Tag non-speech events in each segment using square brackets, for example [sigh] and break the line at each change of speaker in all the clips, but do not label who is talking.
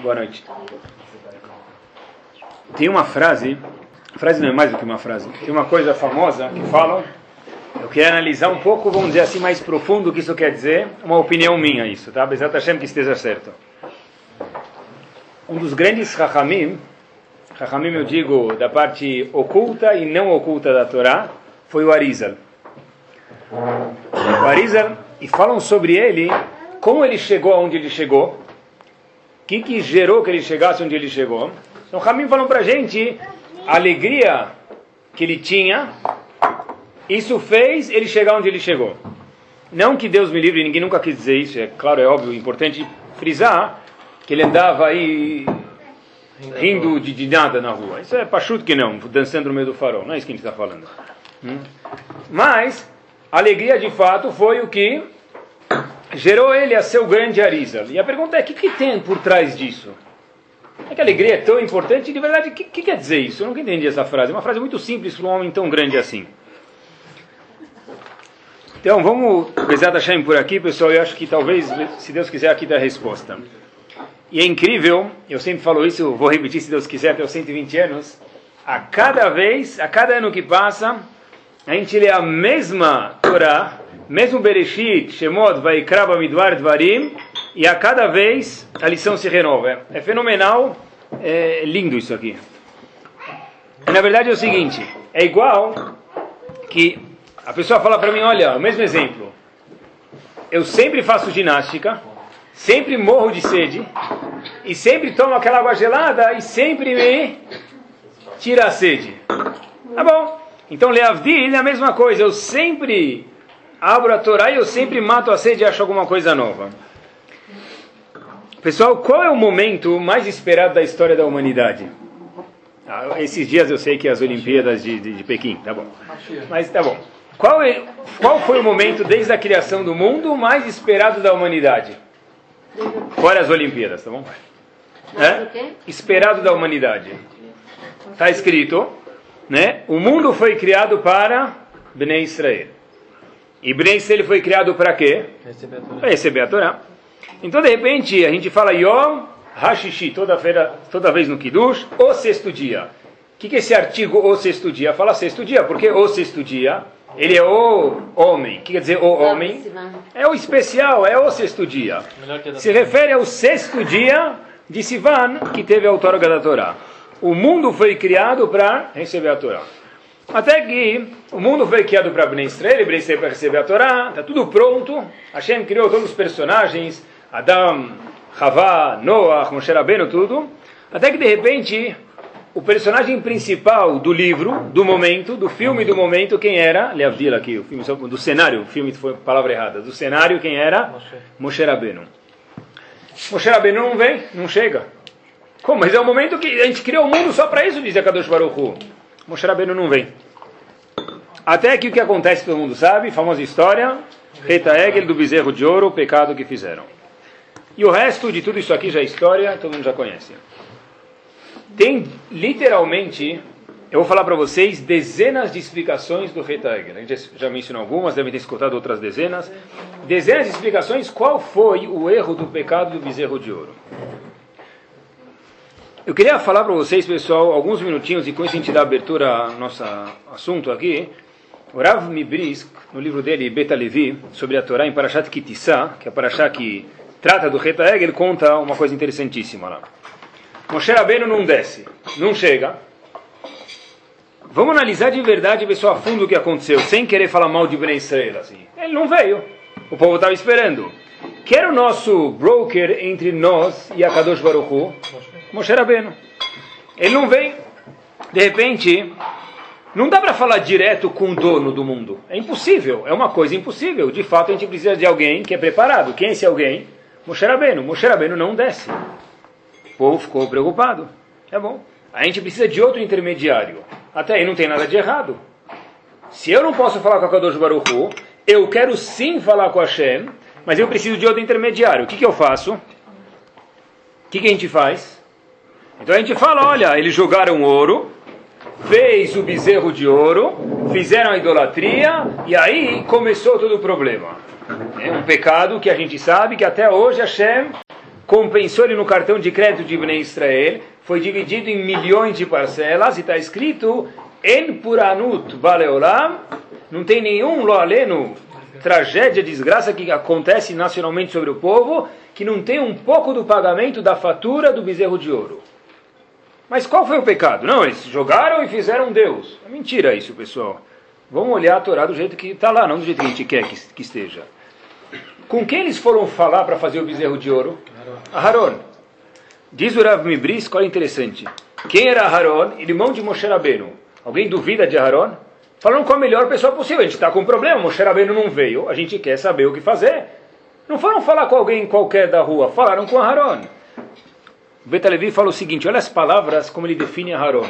Boa noite. Tem uma frase, frase não é mais do que uma frase, tem uma coisa famosa que falam, eu quero analisar um pouco, vamos dizer assim, mais profundo o que isso quer dizer, uma opinião minha isso, tá? Apesar de que esteja certo. Um dos grandes Rahamim, Rahamim eu digo da parte oculta e não oculta da Torá, foi o Arizal. O Arizal, e falam sobre ele, como ele chegou aonde ele chegou, que, que gerou que ele chegasse onde ele chegou. Então, Ramim falou para a gente a alegria que ele tinha, isso fez ele chegar onde ele chegou. Não que Deus me livre, ninguém nunca quis dizer isso, é claro, é óbvio, importante frisar que ele andava aí rindo de, de nada na rua. Isso é pachuto que não, dançando no meio do farol, não é isso que a gente está falando. Hum? Mas, a alegria de fato foi o que gerou ele a ser o grande Arizal. E a pergunta é, o que, que tem por trás disso? É que a alegria é tão importante, de verdade, o que, que, quer dizer isso? Eu nunca entendi essa frase. É uma frase muito simples para um homem tão grande assim. Então, vamos Bezat Hashem por aqui, pessoal. Eu acho que talvez, se Deus quiser, aqui dá a resposta. E é incrível, eu sempre falo isso, vou repetir se Deus quiser, até os 120 anos. A cada vez, a cada ano que passa, a gente lê a mesma Torá, mesmo Bereshit, Shemot, Vaikra, Bamidbar, Dvarim, e a cada vez a lição se renova. É fenomenal, é lindo isso aqui. Na verdade é o seguinte, é igual que a pessoa fala para mim, olha, o mesmo exemplo. Eu sempre faço ginástica, sempre morro de sede, e sempre tomo aquela água gelada e sempre me tira a sede. Tá bom. Então, Leavdil é a mesma coisa. Eu sempre abro a Torá e eu sempre mato a sede e acho alguma coisa nova. Pessoal, qual é o momento mais esperado da história da humanidade? Ah, esses dias eu sei que é as Olimpíadas de, de, de, Pequim, tá bom. Mas tá bom. Qual, é, qual foi o momento desde a criação do mundo mais esperado da humanidade? Fora as Olimpíadas, tá bom? É? Esperado da humanidade. Está escrito, né? O mundo foi criado para Bnei Israel. E Bnei Israel foi criado para quê? Para receber a Torá. Então, de repente, a gente fala Yom Hashishi, toda, feira, toda vez no Kiddush, o sexto dia. O que, que é esse artigo, o sexto dia? Fala sexto dia, porque o sexto dia, ele é o homem. O que quer dizer o homem? É o especial, é o sexto dia. Se refere ao sexto dia de Sivan, que teve a outorga da Torá. O mundo foi criado para receber a Torá. Até que o mundo foi criado para Bnei Israel, Bnei Israel para receber a Torá, está tudo pronto. Hashem criou todos os personagens, Adam, Havá, Noah, Moshe Rabbeinu, tudo. Até que de repente o personagem principal do livro, do momento, do filme do momento, quem era? Leavdil aqui, o filme do cenário, o filme foi palavra errada. Do cenário, quem era? Moshe, Moshe Rabbeinu. Moshe Rabbeinu não vem, não chega. Como? Mas é o momento que a gente criou o mundo só para isso, diz a Kadosh Baruch Hu. Moshe Rabbeinu não vem. Até que o que acontece, todo mundo sabe, famosa história, Reta Egel do bezerro de ouro, o pecado que fizeram. E o resto de tudo isso aqui já é história, todo mundo já conhece. Tem literalmente, eu vou falar para vocês, dezenas de explicações do Reta Egel. A gente já mencionou algumas, devem ter escutado outras dezenas. Dezenas de explicações qual foi o erro do pecado do bezerro de ouro. Eu queria falar para vocês, pessoal, alguns minutinhos, e com isso a gente dá abertura ao nosso assunto aqui. O Rav Mibrisk, no livro dele, Beta Levi, sobre a Torá em Parashat Kitissá, que é a Parashat que trata do Reta ele conta uma coisa interessantíssima lá. Moshe Rabbeinu não desce, não chega. Vamos analisar de verdade, pessoal, a fundo o que aconteceu, sem querer falar mal de Ben Israel, assim. Ele não veio. O povo estava esperando. Quer o nosso broker entre nós e a Kadosh Baruch Hu? Moshe Rabbeinu. Ele não vem. De repente, não dá para falar direto com o dono do mundo. É impossível. É uma coisa impossível. De fato, a gente precisa de alguém que é preparado. Quem é esse alguém? Moshe Rabbeinu. Moshe Rabbeinu não desce. O povo ficou preocupado. É bom. A gente precisa de outro intermediário. Até aí não tem nada de errado. Se eu não posso falar com a Kadosh Baruch Hu, eu quero sim falar com a Hashem, mas eu preciso de outro intermediário. O que, que eu faço? O que, que a gente faz? Então a gente fala, olha, eles jogaram ouro, fez o bezerro de ouro, fizeram a idolatria, e aí começou todo o problema. É um pecado que a gente sabe que até hoje Hashem compensou ele no cartão de crédito de Ibn Israel, foi dividido em milhões de parcelas e está escrito En Puranut Baleolam, não tem nenhum loaleno, tragédia, desgraça que acontece nacionalmente sobre o povo, que não tem um pouco do pagamento da fatura do bezerro de ouro. Mas qual foi o pecado? Não, eles jogaram e fizeram Deus. É mentira isso, pessoal. Vamos olhar a Torá do jeito que está lá, não do jeito que a gente quer que, que esteja. Com quem eles foram falar para fazer o bezerro de ouro? Aharon. Diz o Rav Mibris, olha interessante. Quem era Aharon? Irmão de Moshe Rabbeinu. Alguém duvida de Aharon? Falaram com a melhor pessoa possível. A gente está com um problema, Moshe Rabbeinu não veio, a gente quer saber o que fazer. Não foram falar com alguém qualquer da rua, falaram com Aharon. Betalevi fala o seguinte, olha as palavras como ele define Aharon.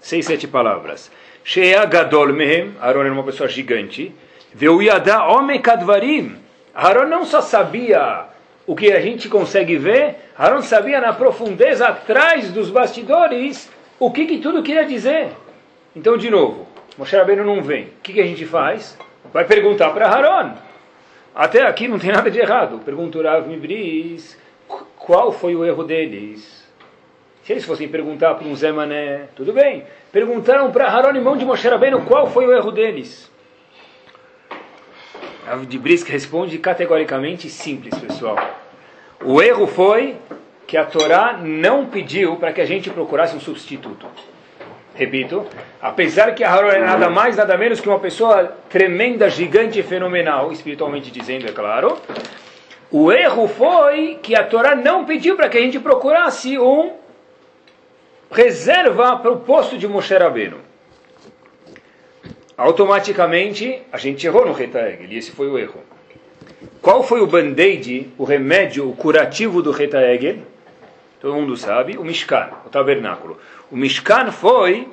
Seis, sete palavras. Shea Gadol Mehem, Aharon era uma pessoa gigante. Veu Yada Ome Kadvarim. Aharon não só sabia o que a gente consegue ver, Aharon sabia na profundeza, atrás dos bastidores, o que, que tudo queria dizer. Então, de novo, Moshe Rabbeinu não vem. O que, que a gente faz? Vai perguntar para Aharon. Até aqui não tem nada de errado. Pergunta o Rav Mibris, qual foi o erro deles? Se eles fossem perguntar para um Zé Mané, tudo bem. Perguntaram para Aharon, irmão de Moshe Rabbeinu, qual foi o erro deles? Rav de Brisk responde categoricamente simples, pessoal. O erro foi que a Torá não pediu para que a gente procurasse um substituto. Repito, apesar que Aharon é nada mais, nada menos que uma pessoa tremenda, gigante fenomenal, espiritualmente dizendo, é claro, o erro foi que a Torá não pediu para que a gente procurasse um reserva para o posto de Moshe Rabbeinu. Automaticamente, a gente errou no Retaegel, e esse foi o erro. Qual foi o band-aid, o remédio, o curativo do Retaegel? Todo mundo sabe, o Mishkan, o tabernáculo. O Mishkan foi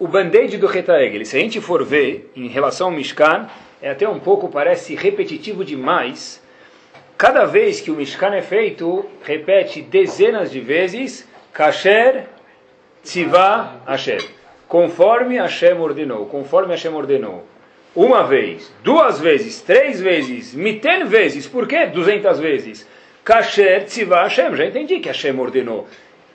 o band-aid do Retaegel. Se a gente for ver em relação ao Mishkan, é até um pouco, parece repetitivo demais. Cada vez que o Mishkan é feito, repete dezenas de vezes, Kasher Tzivah Hashem. Conforme Hashem ordenou, conforme Hashem ordenou. Uma vez, duas vezes, três vezes, miten vezes, por quê? Duzentas vezes. Kasher Tzivah Hashem, já entendi que Hashem ordenou.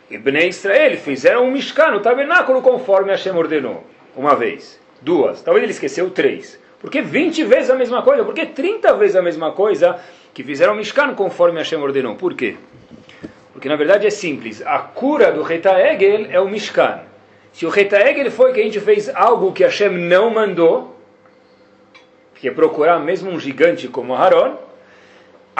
Ibn Israel fizeram um Mishkan, um tabernáculo, conforme Hashem ordenou. Uma vez, duas, talvez ele esqueceu três. Por que 20 vezes a mesma coisa? Por que 30 vezes a mesma coisa que fizeram Mishkan conforme Hashem ordenou? Por quê? Porque na verdade é simples. A cura do Reta Egel é o Mishkan. Se o Reta Egel foi que a gente fez algo que Hashem não mandou, que é procurar mesmo um gigante como Haron,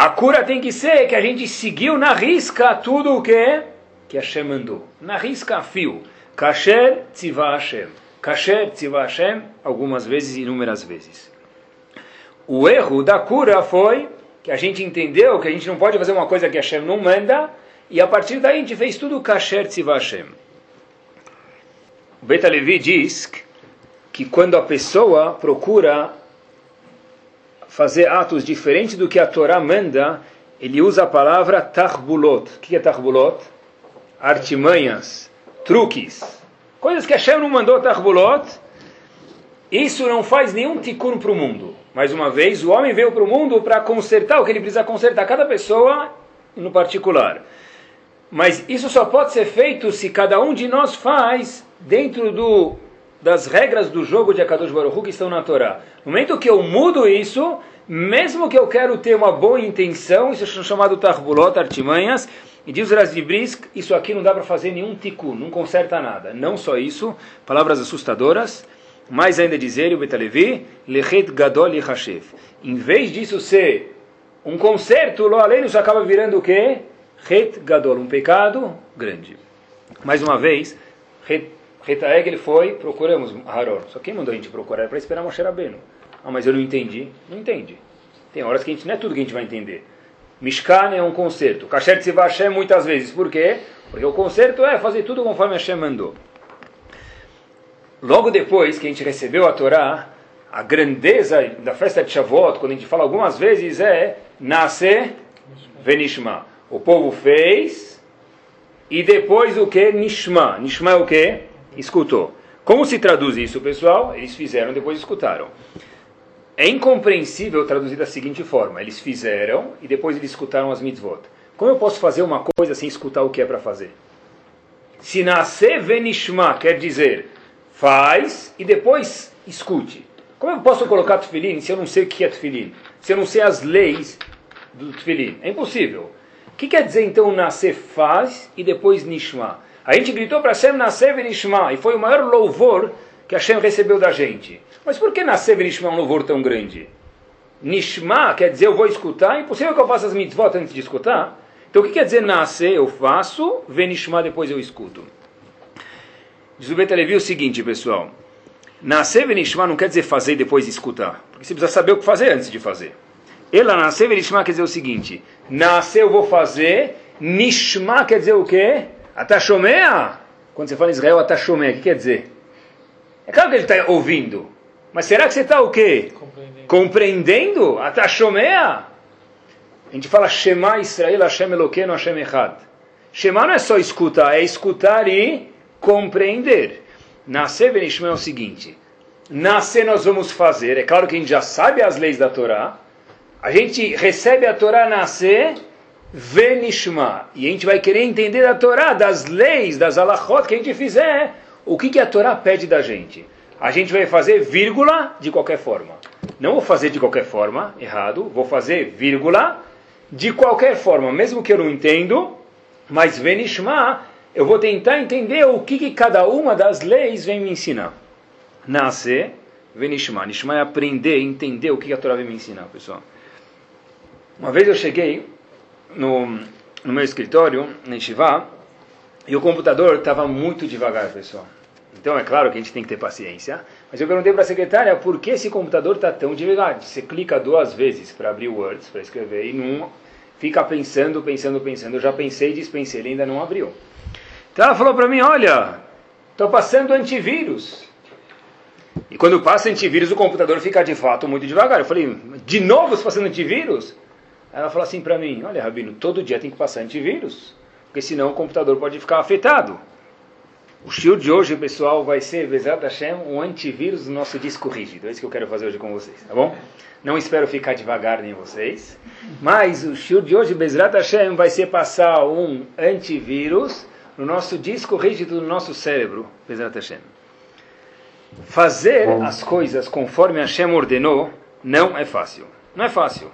a cura tem que ser que a gente seguiu na risca tudo o que que Hashem mandou. Na risca fio. Kasher tzivah Hashem. Kasher tzivah Hashem, algumas vezes, inúmeras vezes. O erro da cura foi que a gente entendeu que a gente não pode fazer uma coisa que Hashem não manda, e a partir daí a gente fez tudo Kasher tzivah Hashem. O Beta Levi diz que quando a pessoa procura fazer atos diferentes do que a Torá manda, ele usa a palavra tarbulot. O que é tarbulot? artimanhas, truques, coisas que Hashem não mandou Tarbulot, isso não faz nenhum tikkun para o mundo. Mais uma vez, o homem veio para o mundo para consertar o que ele precisa consertar, cada pessoa no particular. Mas isso só pode ser feito se cada um de nós faz dentro do, das regras do jogo de Akadosh Baruch que estão na Torá. No momento que eu mudo isso, mesmo que eu quero ter uma boa intenção, isso é chamado Tarbulot, artimanhas, e diz o Razvibris, isso aqui não dá para fazer nenhum tikkun, não conserta nada. Não só isso, palavras assustadoras, mais ainda dizer, o Betalevi, lechet gadol yachashev. Em vez disso ser um conserto, lo além, isso acaba virando o quê? Het gadol, um pecado grande. Mais uma vez, Retaeg ele foi, procuramos Haron. Só quem mandou a gente procurar para esperar Moshe Rabbeinu. Ah, mas eu não entendi. Não entende. Tem horas que a gente não é tudo que a gente vai entender. Mishkan é um concerto. Kasher Tzivah Hashem muitas vezes. Por quê? Porque o concerto é fazer tudo conforme Hashem mandou. Logo depois que a gente recebeu a Torá, a grandeza da festa de Shavuot, quando a gente fala algumas vezes, é nasce venishma. O povo fez e depois o que? Nishma. Nishma é o que? Escutou. Como se traduz isso, pessoal? Eles fizeram, depois escutaram. É incompreensível traduzir da seguinte forma: eles fizeram e depois eles escutaram as mitzvot. Como eu posso fazer uma coisa sem escutar o que é para fazer? Se nascer venishma quer dizer faz e depois escute. Como eu posso colocar tefilim se eu não sei o que é tefilim? Se eu não sei as leis do tefilim? É impossível. O que quer dizer então nascer faz e depois nishma? A gente gritou para Hashem nascer venishma e foi o maior louvor que Hashem recebeu da gente. Mas por que nascer venishma é um louvor tão grande? Nishma quer dizer eu vou escutar, é impossível que eu faça as mitzvot antes de escutar. Então o que quer dizer nascer? Eu faço, venishma depois eu escuto. Diz o Betalevi o seguinte, pessoal. Nascer venishma não quer dizer fazer e depois escutar. Porque você precisa saber o que fazer antes de fazer. Ela nascer venishma quer dizer o seguinte. Nascer eu vou fazer. Nishma quer dizer o quê? Atashomea. Quando você fala em Israel, Atashomea, o que quer dizer? É claro que ele está ouvindo. Mas será que você está o quê? Compreendendo. Compreendendo? Atashomea. A gente fala Shema Israel Hashem Eloqueno Hashem Echad. Shema não é só escutar, é escutar e compreender. Nascer Benishma é o seguinte: nascer nós vamos fazer, é claro que a gente já sabe as leis da Torá, a gente recebe a Torá nascer, Venishma, e a gente vai querer entender a Torá, das leis, das alachot que a gente fizer, o que, que a Torá pede da gente. A gente vai fazer vírgula de qualquer forma. Não vou fazer de qualquer forma, errado, vou fazer vírgula de qualquer forma, mesmo que eu não entendo, mas Venishma eu vou tentar entender o que, que cada uma das leis vem me ensinar. Nascer, Venishma. Nishma é aprender, entender o que a Torá vem me ensinar, pessoal. Uma vez eu cheguei no, no meu escritório, na Shivá, e o computador estava muito devagar, pessoal. Então é claro que a gente tem que ter paciência. Mas eu perguntei para a secretária por que esse computador está tão devagar. Você clica duas vezes para abrir o Word, para escrever, e não fica pensando, pensando, pensando. Eu já pensei dispensei, ele ainda não abriu. Então ela falou para mim: Olha, estou passando antivírus. E quando passa antivírus, o computador fica de fato muito devagar. Eu falei: De novo você passando antivírus? Ela falou assim para mim: Olha, Rabino, todo dia tem que passar antivírus, porque senão o computador pode ficar afetado. O show de hoje, pessoal, vai ser, Bezat Hashem, um antivírus do nosso disco rígido. É isso que eu quero fazer hoje com vocês, tá bom? Não espero ficar devagar nem vocês, mas o show de hoje, Bezat Hashem, vai ser passar um antivírus no nosso disco rígido do nosso cérebro, Bezrat Hashem. Fazer as coisas conforme Hashem ordenou não é fácil. Não é fácil.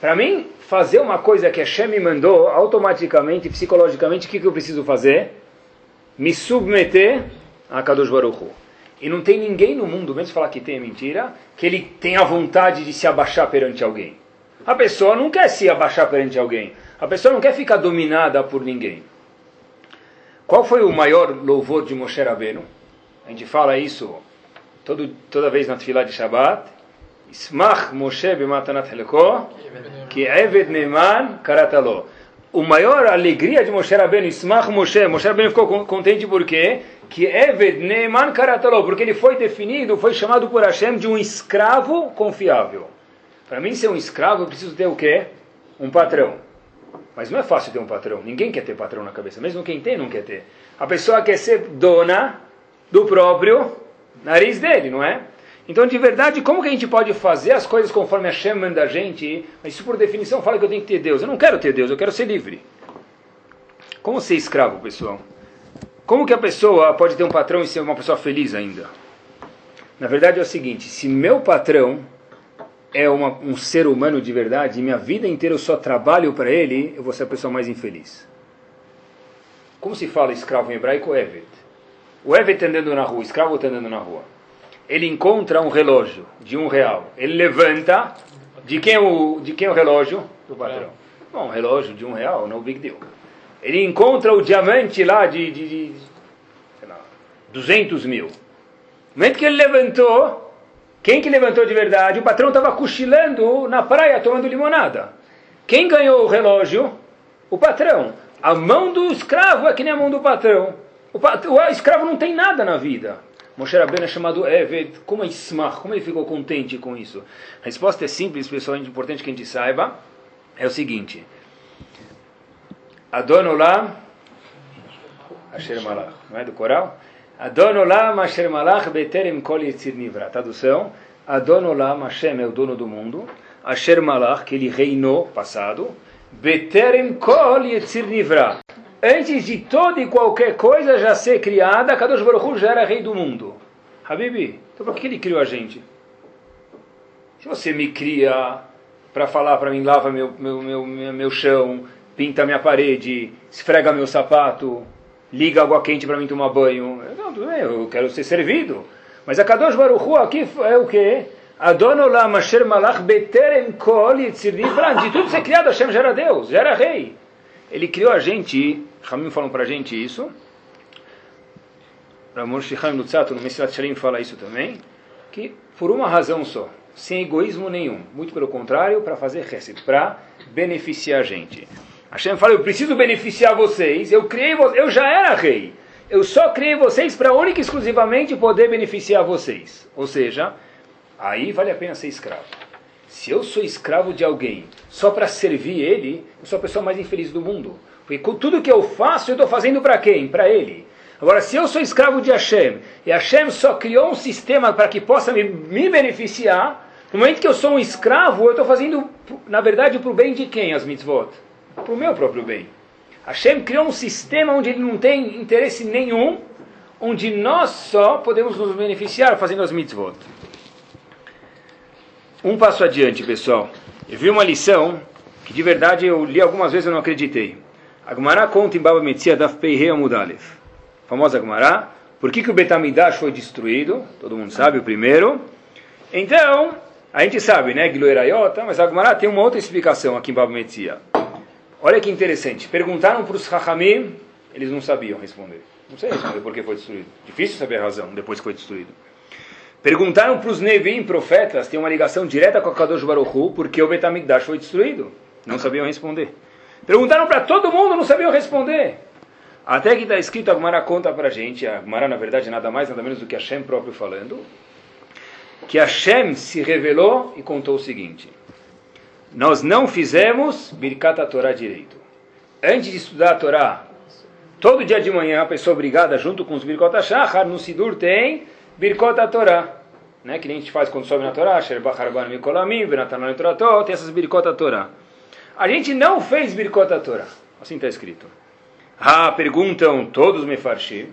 Para mim, fazer uma coisa que Hashem me mandou, automaticamente, psicologicamente, o que, que eu preciso fazer? Me submeter a Kadosh Baruch Hu. E não tem ninguém no mundo, mesmo falar que tem mentira, que ele tenha a vontade de se abaixar perante alguém. A pessoa não quer se abaixar perante alguém. A pessoa não quer ficar dominada por ninguém. Qual foi o maior louvor de Moshe Rabbeinu? A gente fala isso todo, toda vez na fila de Shabbat. Ismach Moshe b'matanat heleko, que Eved Neman karatalo. O maior alegria de Moshe Rabbeinu, Ismach Moshe, Moshe Rabbeinu ficou contente por quê? Que Eved Neman karatalo, porque ele foi definido, foi chamado por Hashem de um escravo confiável. Para mim ser um escravo, eu preciso ter o quê? Um patrão. Mas não é fácil ter um patrão. Ninguém quer ter patrão na cabeça. Mesmo quem tem, não quer ter. A pessoa quer ser dona do próprio nariz dele, não é? Então, de verdade, como que a gente pode fazer as coisas conforme a chama da gente? Mas isso, por definição, fala que eu tenho que ter Deus. Eu não quero ter Deus, eu quero ser livre. Como ser escravo, pessoal? Como que a pessoa pode ter um patrão e ser uma pessoa feliz ainda? Na verdade é o seguinte, se meu patrão é uma, um ser humano de verdade, e minha vida inteira eu só trabalho para ele, eu vou ser a pessoa mais infeliz. Como se fala escravo em hebraico? Evet. O Evet está andando na rua, o escravo está andando na rua. Ele encontra um relógio de um real. Ele levanta. De quem é o, de quem o relógio? Do patrão. Bom, um relógio de um real, no big deal. Ele encontra o diamante lá de, de, de sei lá, 200 mil. No momento que ele levantou, quem que levantou de verdade? O patrão estava cochilando na praia tomando limonada. Quem ganhou o relógio? O patrão. A mão do escravo é que nem a mão do patrão. O, pat... o escravo não tem nada na vida. Moshe Rabbeinu é chamado Eved. Como é Ismach? Como ele ficou contente com isso? A resposta é simples, pessoal. É importante que a gente saiba. É o seguinte. Adon Olam Asher Malach. Não é do coral? Adon Olam Asher Malach Beterem Kol Yitzir Nivra. Tradução. Adon Olam Hashem é o dono do mundo. Asher Malach, que ele reinou, passado. Beterem kol yetzir nivra. Antes de toda e qualquer coisa já ser criada, Kadosh Baruch Hu já era rei do mundo. Habibi, então por que ele criou a gente? Se você me cria para falar para mim, lava meu, meu, meu, meu chão, pinta minha parede, esfrega meu sapato, liga água quente para mim tomar banho. Não, tudo bem, eu quero ser servido. Mas a Kadosh Baruch Hu aqui é o quê? Adonolam Asher Malach Beterem Kol Yitzir De tudo ser criado, Hashem já era Deus, já era rei. Ele criou a gente, Ramim falam para a gente isso. Ramon Shicham Lutzato, no Mesilat Shalim, fala isso também. Que por uma razão só, sem egoísmo nenhum. Muito pelo contrário, para fazer Hesed, para beneficiar a gente. Hashem fala, eu preciso beneficiar vocês, eu criei, eu já era rei. Eu só criei vocês para única e exclusivamente poder beneficiar vocês. Ou seja, aí vale a pena ser escravo. Se eu sou escravo de alguém só para servir ele, eu sou a pessoa mais infeliz do mundo. Porque tudo que eu faço, eu estou fazendo para quem? Para ele. Agora, se eu sou escravo de Hashem, e Hashem só criou um sistema para que possa me, me beneficiar, no momento que eu sou um escravo, eu estou fazendo, na verdade, para o bem de quem as mitzvot? Para o meu próprio bem. Hashem criou um sistema onde ele não tem interesse nenhum, onde nós só podemos nos beneficiar fazendo as mitzvot. Um passo adiante, pessoal. Eu vi uma lição que de verdade eu li algumas vezes e não acreditei. A Gemara conta em Baba Metzia Daf Peirei Amudalev. Famosa Gemara. Por que, que o Betamidash foi destruído? Todo mundo sabe, o primeiro. Então, a gente sabe, né? Giloerayota, mas a Gemara tem uma outra explicação aqui em Baba Metzia. Olha que interessante. Perguntaram para os Chachamim, eles não sabiam responder. Não sei responder por que foi destruído. Difícil saber a razão depois que foi destruído. Perguntaram para os Nevim, profetas, tem uma ligação direta com a Kadosh Baruch Hu, porque o Betamigdash foi destruído. Não sabiam responder. Perguntaram para todo mundo, não sabiam responder. Até que está escrito, a Gemara conta para a gente, a Gemara na verdade nada mais, nada menos do que Hashem próprio falando, que Hashem se revelou e contou o seguinte nós não fizemos Birkat Torá direito. Antes de estudar a Torá, todo dia de manhã, a pessoa obrigada, junto com os Birkot HaShachar, no Sidur tem Birkot a Torá. Né? Que nem a gente faz quando sobe na Torá, Sherbacharban Mikolamim, Benatanan Torató, tem essas Birkot a Torá. A gente não fez Birkot Torá. Assim está escrito. Ah, perguntam todos me farshi.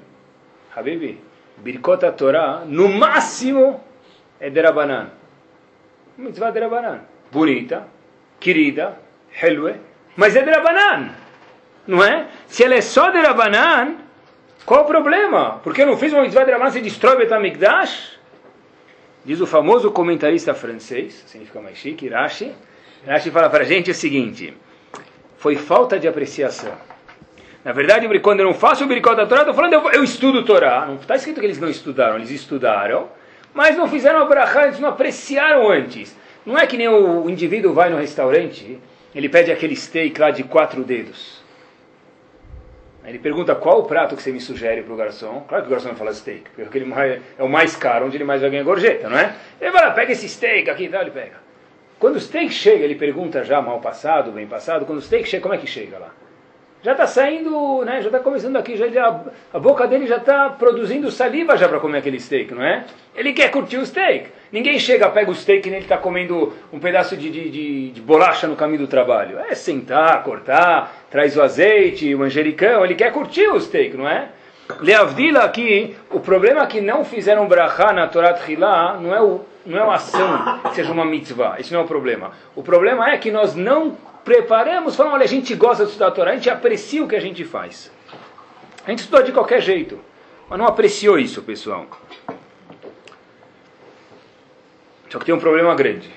Habibi, Birkot Torá, no máximo, é Derabanan. Mitzvah Derabanan. Bonita, querida, helwe, mas é de Rabanan, não é? Se ela é só de Rabanan, qual o problema? Porque eu não fiz uma mitzvah de Rabanan, se destrói Betamikdash? Diz o famoso comentarista francês, significa mais chique, Rashi. Rashi fala para a gente o seguinte, foi falta de apreciação. Na verdade, quando eu não faço o Birikot da Torá, estou falando, eu, eu estudo Torá. Não está escrito que eles não estudaram, eles estudaram, mas não fizeram a brachá, eles não apreciaram antes. Não é que nem o indivíduo vai no restaurante, ele pede aquele steak lá de quatro dedos. Ele pergunta qual o prato que você me sugere para o garçom. Claro que o garçom vai falar steak, porque aquele é o mais caro, onde ele mais vai ganhar gorjeta, não é? Ele vai lá, pega esse steak aqui tal, ele pega. Quando o steak chega, ele pergunta já mal passado, bem passado, quando o steak chega, como é que chega lá? já está saindo, né, já está começando aqui, já, já, a boca dele já está produzindo saliva já para comer aquele steak, não é? Ele quer curtir o steak. Ninguém chega, pega o steak e ele está comendo um pedaço de, de, de, de, bolacha no caminho do trabalho. É sentar, cortar, traz o azeite, o manjericão, ele quer curtir o steak, não é? Leavdila aqui, o problema é que não fizeram brachá na Torá Tchilá não é, o, não é uma ação que seja uma mitzvah, isso não é o problema. O problema é que nós não preparamos, falamos, olha, a gente gosta de estudar a Torá, a gente aprecia o que a gente faz. A gente estudou de qualquer jeito, mas não apreciou isso, pessoal. Só que tem um problema grande.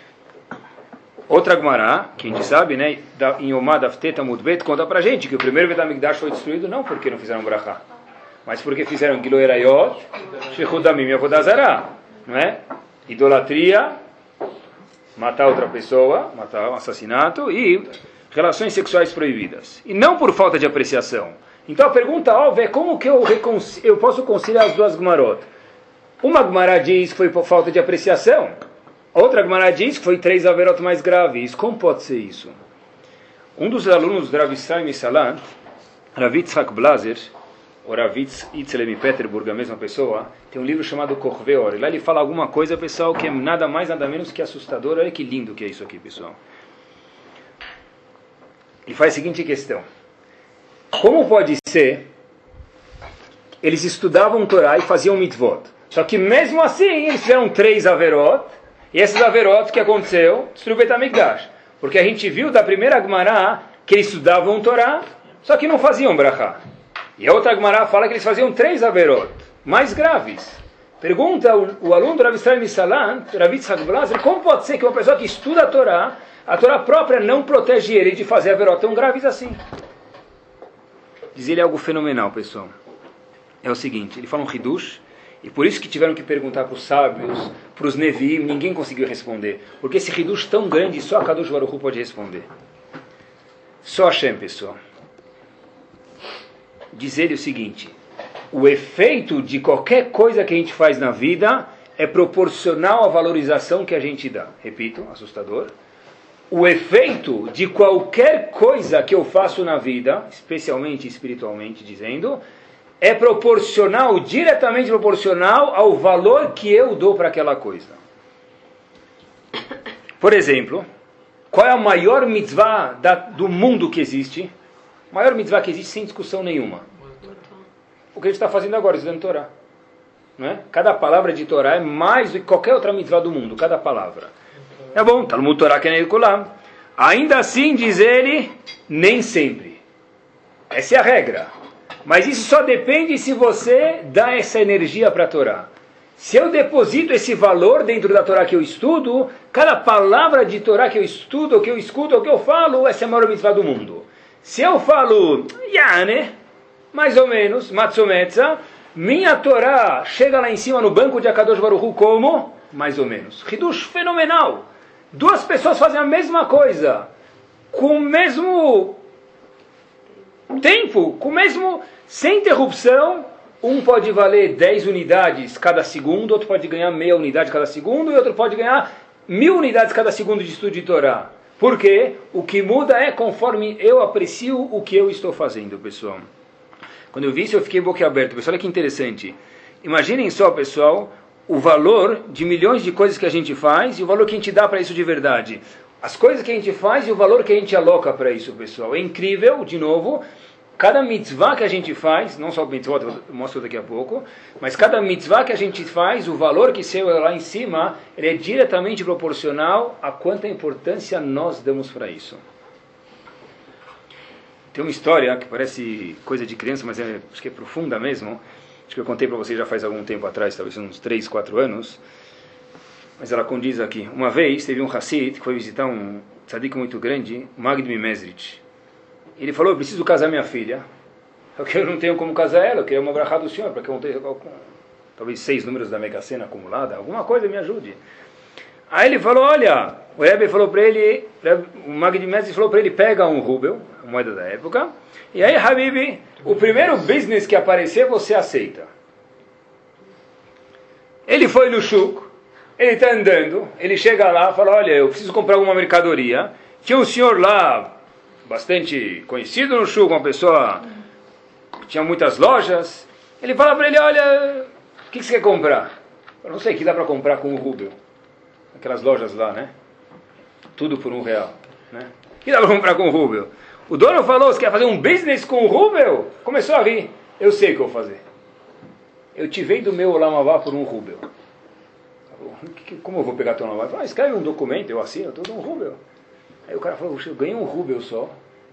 Outra Gumará, que a gente sabe, né, em Omad Afteta Mudbet, conta pra gente que o primeiro Betamigdash foi destruído não porque não fizeram brachá, mas porque fizeram Gilo Erayot, Shechudamim e Avodazará, não é? Idolatria matar outra pessoa, matar um assassinato e relações sexuais proibidas. E não por falta de apreciação. Então a pergunta óbvia é como que eu, eu posso conciliar as duas Gumarot? Uma Gumara diz que foi por falta de apreciação. Outra Gumara diz que foi três averot mais graves. Como pode ser isso? Um dos alunos do Rav Israel Misalan, Rav Blazer, o Ravitz Itzlem em Peterburg, a mesma pessoa, tem um livro chamado Korveor. Lá ele fala alguma coisa, pessoal, que é nada mais, nada menos que assustador. Olha que lindo que é isso aqui, pessoal. e faz a seguinte questão. Como pode ser eles estudavam Torá e faziam mitzvot. Só que mesmo assim eles fizeram três averot, e esses averot que aconteceu, destruiu Betamigdash. Porque a gente viu da primeira Gemara que eles estudavam Torá, só que não faziam brachá. E a outra Gemara fala que eles faziam três averot, mais graves. Pergunta o, o aluno do Rav Israel Misalan, Rav Blaser, como pode ser que uma pessoa que estuda a Torá, a Torá própria não protege ele de fazer averot tão graves assim? Diz ele algo fenomenal, pessoal é o seguinte: ele fala um Hidush, e por isso que tiveram que perguntar para os sábios, para os Nevi, ninguém conseguiu responder. Porque esse Hidush tão grande, só a Kadosh Baruch pode responder. Só Hashem, pessoal. Diz ele o seguinte: o efeito de qualquer coisa que a gente faz na vida é proporcional à valorização que a gente dá. Repito, assustador. O efeito de qualquer coisa que eu faço na vida, especialmente espiritualmente dizendo, é proporcional, diretamente proporcional ao valor que eu dou para aquela coisa. Por exemplo, qual é a maior mitzvah da, do mundo que existe? Maior mitzvah que existe sem discussão nenhuma. O que a gente está fazendo agora, estudando Torá. Não é? Cada palavra de Torá é mais do que qualquer outra mitzvah do mundo, cada palavra. É bom, Talmud Torá Kenekulam. Ainda assim, diz ele, nem sempre. Essa é a regra. Mas isso só depende se você dá essa energia para a Torá. Se eu deposito esse valor dentro da Torá que eu estudo, cada palavra de Torá que eu estudo, que eu escuto, que eu falo, essa é a maior mitzvah do mundo. Se eu falo, Yane, mais ou menos, Matsumetza, minha Torá chega lá em cima no banco de Akadosh Baruchu como? Mais ou menos. Hidush fenomenal. Duas pessoas fazem a mesma coisa, com o mesmo tempo, com o mesmo sem interrupção, um pode valer 10 unidades cada segundo, outro pode ganhar meia unidade cada segundo, e outro pode ganhar mil unidades cada segundo de estudo de Torá. Por quê? O que muda é conforme eu aprecio o que eu estou fazendo, pessoal. Quando eu vi isso, eu fiquei boquiaberto. Pessoal, olha que interessante. Imaginem só, pessoal, o valor de milhões de coisas que a gente faz e o valor que a gente dá para isso de verdade. As coisas que a gente faz e o valor que a gente aloca para isso, pessoal. É incrível, de novo, cada mitzvah que a gente faz, não só o mitzvah, eu mostro daqui a pouco, mas cada mitzvah que a gente faz, o valor que seu é lá em cima, ele é diretamente proporcional a quanta importância nós damos para isso. Tem uma história que parece coisa de criança, mas é, acho que é profunda mesmo. Acho que eu contei para vocês já faz algum tempo atrás, talvez uns 3, 4 anos. Mas ela condiz aqui. Uma vez teve um Hassid que foi visitar um tzadik muito grande, Magd Mimezrit. Ele falou: Eu preciso casar minha filha. Porque eu não tenho como casar ela, eu queria uma brachá do senhor, para que eu tenha talvez seis números da Mega Sena acumulada, alguma coisa me ajude. Aí ele falou: Olha, o Rebbe falou para ele, o Magdi Messi falou para ele: pega um rubel, a moeda da época, e aí, Habib, o primeiro business que aparecer você aceita. Ele foi no Shuk, ele está andando, ele chega lá fala: Olha, eu preciso comprar alguma mercadoria. Tinha um senhor lá, bastante conhecido no Shul, uma pessoa que tinha muitas lojas. Ele fala para ele, olha, o que, você quer comprar? Eu não sei, que dá para comprar com um rubel. Aquelas lojas lá, né? Tudo por um real. Né? que dá para comprar com um rubel? O dono falou, você quer fazer um business com um rubel? Começou a rir. Eu sei o que eu vou fazer. Eu te vendo meu Olamavá por um rubel. Como eu vou pegar teu Olamavá? Ah, escreve um documento, eu assino, tudo um rubel. Aí o cara falou, eu ganhei um rubel só,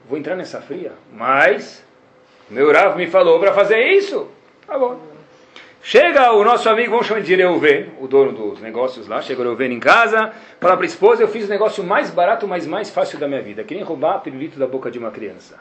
vou entrar nessa fria. Mas, meu Rav me falou para fazer isso. Tá bom. Chega o nosso amigo, vamos chamar de Reuven, o dono dos negócios lá, chega o Reuven em casa, fala para a esposa, eu fiz o negócio mais barato, mas mais fácil da minha vida. Que nem roubar pirulito da boca de uma criança.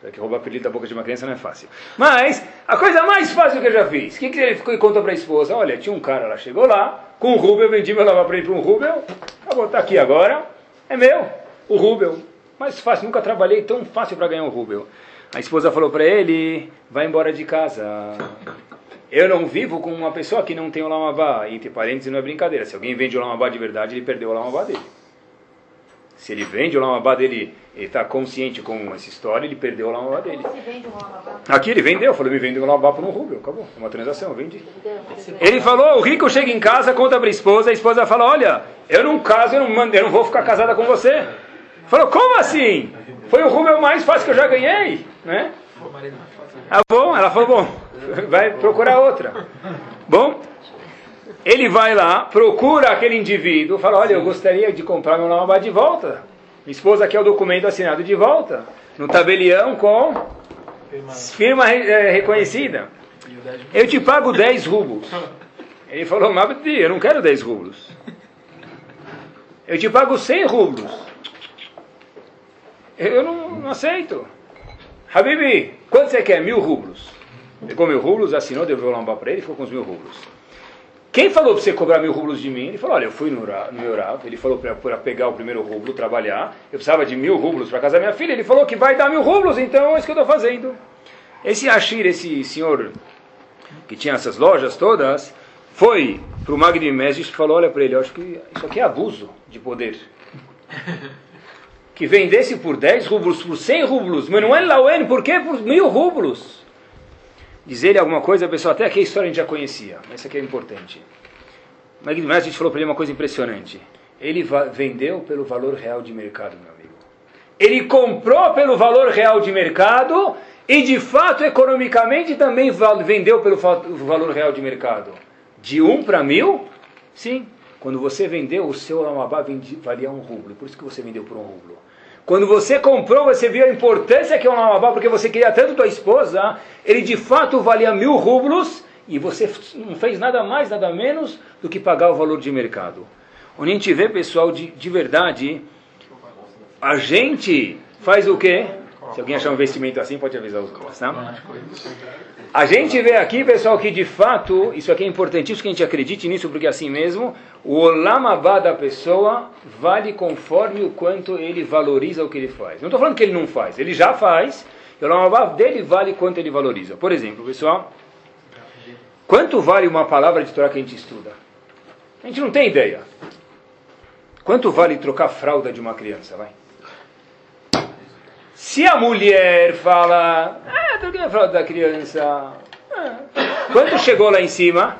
Porque roubar pirulito da boca de uma criança não é fácil. Mas, a coisa mais fácil que eu já fiz, o que, que ele ficou e contou para a esposa? Olha, tinha um cara lá, chegou lá, com um rubel, vendi meu lavar para ele por um rubel, tá bom, tá aqui agora, é meu o rubel. Mais fácil, nunca trabalhei tão fácil para ganhar um rubel. A esposa falou para ele: vai embora de casa. Eu não vivo com uma pessoa que não tem o lamabá. Entre parênteses, não é brincadeira. Se alguém vende o lamabá de verdade, ele perdeu o lamabá dele. Se ele vende o lamabá dele, ele está consciente com essa história, ele perdeu o lamabá dele. Aqui ele vendeu, falou: me vendeu o lamabá por um rubel. Acabou, é uma transação, vendi. Ele falou: o rico chega em casa, conta para a esposa, a esposa fala: olha, eu não caso, eu não, mando, eu não vou ficar casada com você. Falou, como assim? Foi o rubel mais fácil que eu já ganhei, né? Ah, bom, ela falou, bom, vai procurar outra. Bom, ele vai lá, procura aquele indivíduo, fala, olha, eu gostaria de comprar meu lamabá de volta. Minha esposa quer o documento assinado de volta, no tabelião com firma é, reconhecida. Eu te pago 10 rublos. Ele falou, Mabdi, eu não quero 10 rublos. Eu te pago 100 rublos. Eu não, não aceito. Habibi, quanto você quer? Mil rublos. Pegou mil rublos, assinou, o lambá para ele e ficou com os mil rublos. Quem falou para você cobrar mil rublos de mim? Ele falou, olha, eu fui no, no meu Rav, ele falou para pegar o primeiro rublo, trabalhar, eu precisava de mil rublos para casar minha filha, ele falou que vai dar mil rublos, então é isso que eu estou fazendo. Esse Ashir, esse senhor que tinha essas lojas todas, foi para o Magni e falou, olha para ele, eu acho que isso aqui é abuso de poder. [laughs] Que vendesse por 10 rublos, por 100 rublos, mas não é Lauen, por que por mil rublos? Diz ele alguma coisa, a pessoa, até aqui a história a gente já conhecia, mas isso aqui é importante. Mestre, a gente falou para ele uma coisa impressionante. Ele vendeu pelo valor real de mercado, meu amigo. Ele comprou pelo valor real de mercado e de fato, economicamente, também vendeu pelo valor real de mercado. De um para mil? Sim. Quando você vendeu, o seu Lamabá valia um rublo. Por isso que você vendeu por um rublo. Quando você comprou, você viu a importância que é o Lamabá, porque você queria tanto tua esposa. Ele de fato valia mil rublos e você não fez nada mais, nada menos do que pagar o valor de mercado. Onde a gente vê, pessoal, de, de verdade, a gente faz o quê? Se alguém achar um investimento assim, pode avisar os outros, tá? A gente vê aqui, pessoal, que de fato, isso aqui é importantíssimo que a gente acredite nisso, porque é assim mesmo, o olamabá da pessoa vale conforme o quanto ele valoriza o que ele faz. Não estou falando que ele não faz, ele já faz, e o olamabá dele vale quanto ele valoriza. Por exemplo, pessoal, quanto vale uma palavra de Torá que a gente estuda? A gente não tem ideia. Quanto vale trocar fralda de uma criança, vai? Se a mulher fala, ah, troquei a fralda da criança, ah, quando chegou lá em cima,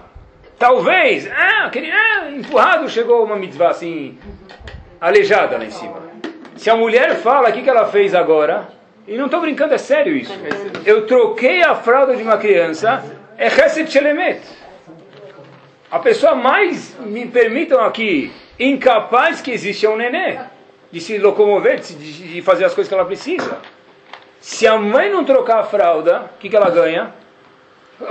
talvez, ah, aquele, ah, empurrado, chegou uma mitzvah assim, aleijada lá em cima. Se a mulher fala, o que, que ela fez agora? E não estou brincando, é sério isso. Eu troquei a fralda de uma criança, é Shelemet. A pessoa mais, me permitam aqui, incapaz que existe é um nenê de se locomover, de, de fazer as coisas que ela precisa. Se a mãe não trocar a fralda, o que, que ela ganha?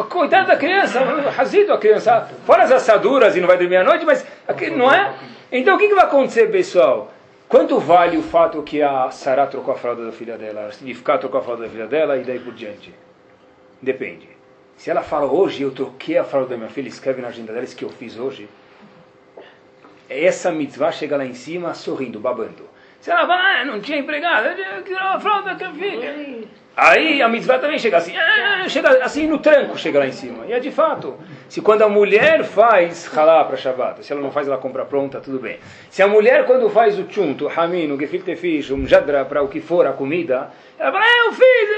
Coitada da criança, razido a criança, fora as assaduras e não vai dormir à noite, mas não é? Então o que, que vai acontecer, pessoal? Quanto vale o fato que a Sarah trocou a fralda da filha dela? Significar trocar a fralda da filha dela e daí por diante? Depende. Se ela fala, hoje eu troquei a fralda da minha filha, escreve na agenda dela isso que eu fiz hoje, essa mitzvah chega lá em cima sorrindo, babando. Se ela fala, ah, não tinha empregado, tirou a fralda que filha. Aí a mitzvah também chega assim, ah, chega assim no tranco, chega lá em cima. E é de fato. Se quando a mulher faz halá para Shabbat, se ela não faz, ela compra pronta, tudo bem. Se a mulher quando faz o chunto, o hamin, o gefilte fish, um jadra para o que for a comida, ela fala, ah, eu fiz,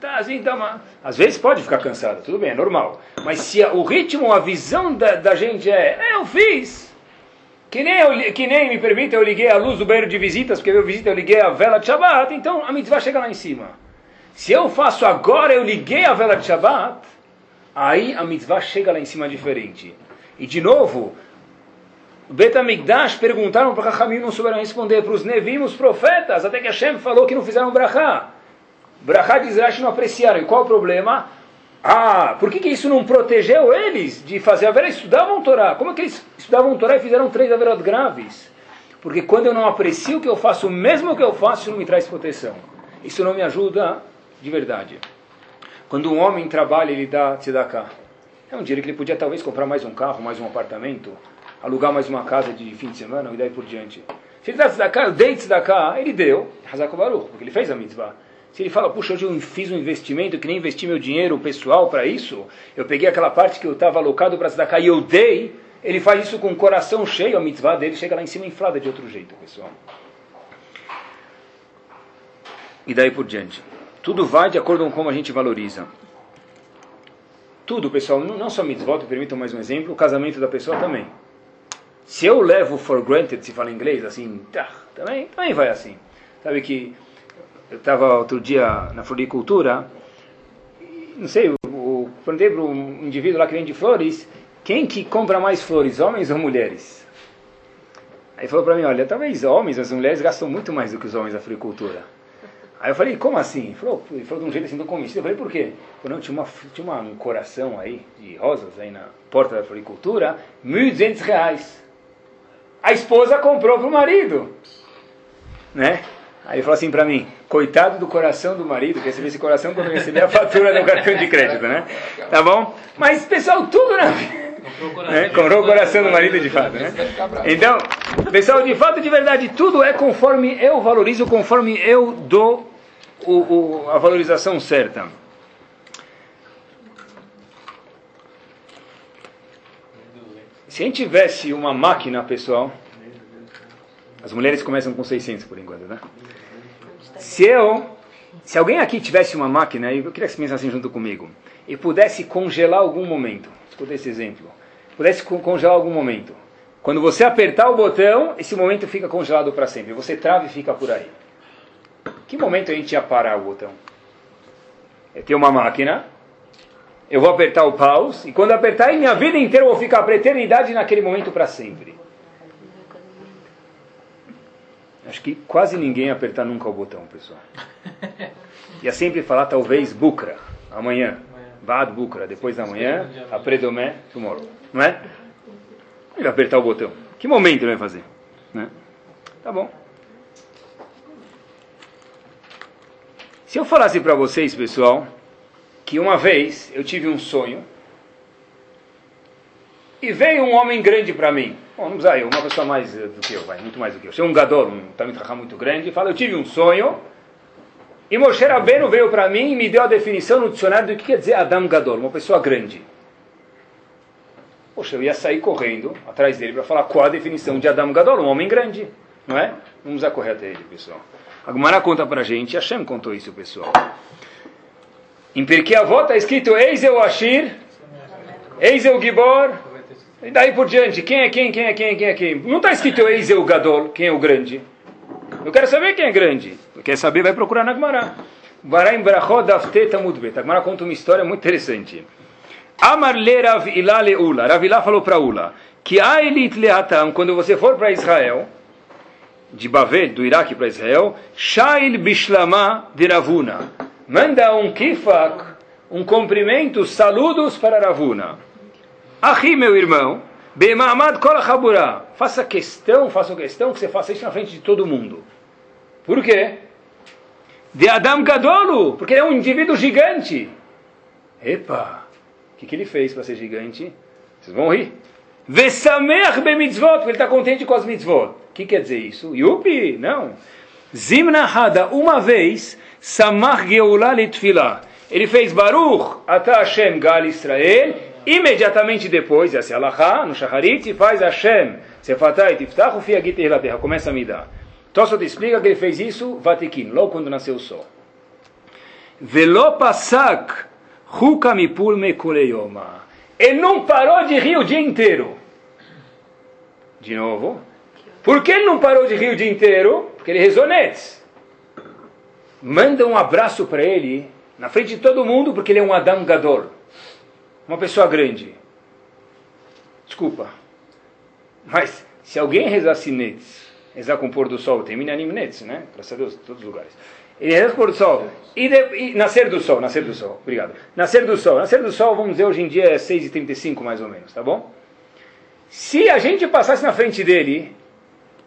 tá assim, tá Às vezes pode ficar cansada, tudo bem, é normal. Mas se o ritmo, a visão da, da gente é, é eu fiz, que nem, eu, que nem me permite, eu liguei a luz do banheiro de visitas, porque eu visita, eu liguei a vela de Shabbat, então a mitzvah chega lá em cima. Se eu faço agora, eu liguei a vela de Shabbat, aí a mitzvah chega lá em cima diferente. E de novo, Betamigdash perguntaram para Rahamim, não souberam responder, para os Nevim, os profetas, até que Hashem falou que não fizeram brachá. Brachá de Israel não apreciaram. E qual o problema? Ah, por que, que isso não protegeu eles de fazer a vera? Estudavam Torá. Como é que eles estudavam Torá e fizeram três haverot graves? Porque quando eu não aprecio o que eu faço, mesmo o que eu faço, isso não me traz proteção. Isso não me ajuda de verdade. Quando um homem trabalha, ele dá tzedakah. É um dinheiro que ele podia talvez comprar mais um carro, mais um apartamento, alugar mais uma casa de fim de semana e daí por diante. Se ele dá tzedakah, eu dei tzedakah, ele deu, Hazako Baruch, porque ele fez a mitzvah. Se ele fala, puxa, hoje eu fiz um investimento que nem investi meu dinheiro pessoal para isso, eu peguei aquela parte que eu estava alocado para tzedakah e eu dei, ele faz isso com o coração cheio, a mitzvah dele chega lá em cima inflada de outro jeito, pessoal. E daí por diante. Tudo vai de acordo com como a gente valoriza. Tudo, pessoal, não só mitzvot, permitam mais um exemplo, o casamento da pessoa também. Se eu levo for granted, se fala em inglês, assim, tá, também, também vai assim. Sabe que eu estava outro dia na floricultura, não sei, eu perguntei para um indivíduo lá que vende flores, quem que compra mais flores, homens ou mulheres? Aí falou para mim, olha, talvez homens, as mulheres gastam muito mais do que os homens na floricultura. Aí eu falei, como assim? Ele falou, ele falou de um jeito assim, do convencido. Eu falei, por quê? Falei, não, tinha, uma, tinha uma, um coração aí, de rosas, aí na porta da floricultura, 1.200 reais. A esposa comprou para o marido. Né? Aí ele falou assim para mim, coitado do coração do marido, que receber esse coração quando receber a fatura do cartão de crédito, né? Tá bom? Mas, pessoal, tudo na vida. Né? Comprou o coração do marido de fato, né? Então, pessoal, de fato, de verdade, tudo é conforme eu valorizo, conforme eu dou o, o, a valorização certa. Se a gente tivesse uma máquina, pessoal, as mulheres começam com 600 por enquanto, né? Se eu, se alguém aqui tivesse uma máquina, eu queria que você pensasse junto comigo, e pudesse congelar algum momento, escuta esse exemplo, pudesse congelar algum momento. Quando você apertar o botão, esse momento fica congelado para sempre. Você trava e fica por aí. Que momento a gente ia parar o botão? Eu tenho uma máquina, eu vou apertar o pause, e quando apertar, minha vida inteira eu vou ficar para eternidade naquele momento para sempre. Acho que quase ninguém apertar nunca o botão, pessoal. Ia sempre falar, talvez, Bukra, amanhã. Bad Bukra, depois da manhã, a Predomé, tomorrow. Não é? Ele apertar o botão. Que momento ele vai fazer? Né? Tá bom. Se eu falasse para vocês, pessoal, que uma vez eu tive um sonho e veio um homem grande para mim. Bom, não precisa eu, uma pessoa mais do que eu, vai, muito mais do que eu. Sou um gador, um Talmud muito grande, fala, eu tive um sonho e Moshe Rabbeinu veio para mim e me deu a definição no dicionário do que quer dizer Adam Gadol, uma pessoa grande. Poxa, eu ia sair correndo atrás dele para falar qual a definição de Adam Gadol, um homem grande, não é? Vamos a correr até ele, pessoal. A Gumara conta para a gente, Hashem contou isso, pessoal. Em Pirkei Avot está escrito Eis eu Ashir, Eis eu Gibor, e daí por diante, quem é quem, quem é quem, quem é quem? Não está escrito Eis Gadol, quem é o grande. Eu quero saber quem é grande. Quer saber, vai procurar na Gemara. Varaim Brachot Afteta Mudbet. A Gemara conta uma história muito interessante. Amar le Rav Ila le Ula. Rav Ila falou para Ula que Ailit leatam, quando você for para Israel, de Bavel, do Iraque para Israel, Shail Bishlama de Ravuna. Manda um kifak, um cumprimento, saludos para Ravuna. Ahi, meu irmão, Bemamad Kol Faça questão, faça questão que você faça isso na frente de todo mundo. Por quê? De Adam Gadolu, porque ele é um indivíduo gigante. Epa, o que, que ele fez para ser gigante? Vocês vão rir. Vesamer mitzvot, porque ele está contente com as mitzvot. O que quer dizer isso? Yupi, não. Zimna Hada, uma vez, Samach Geulah Litfilah. Ele fez Baruch, Ata Hashem Gal Israel, imediatamente depois, essa é a no Shacharit, faz Hashem, Sefatai Tiftach, Ufiagit Terra, começa a me dar. Te explica que ele fez isso, Vatikin, logo quando nasceu o sol. Velo pasak hukamipul mekuleyoma. Ele não parou de rir o dia inteiro. De novo. Por que ele não parou de rir o dia inteiro? Porque ele rezou. Manda um abraço para ele, na frente de todo mundo, porque ele é um Adam Gadol. Uma pessoa grande. Desculpa. Mas, se alguém rezasse netes, rezar com o pôr do sol. Tem Minanim Netz, né? Graças a Deus, em todos os lugares. E reza com o pôr do sol. E, de, e, nascer do sol, nascer do sol. Obrigado. Nascer do sol. Nascer do sol, vamos dizer, hoje em dia é 6h35 mais ou menos, tá bom? Se a gente passasse na frente dele,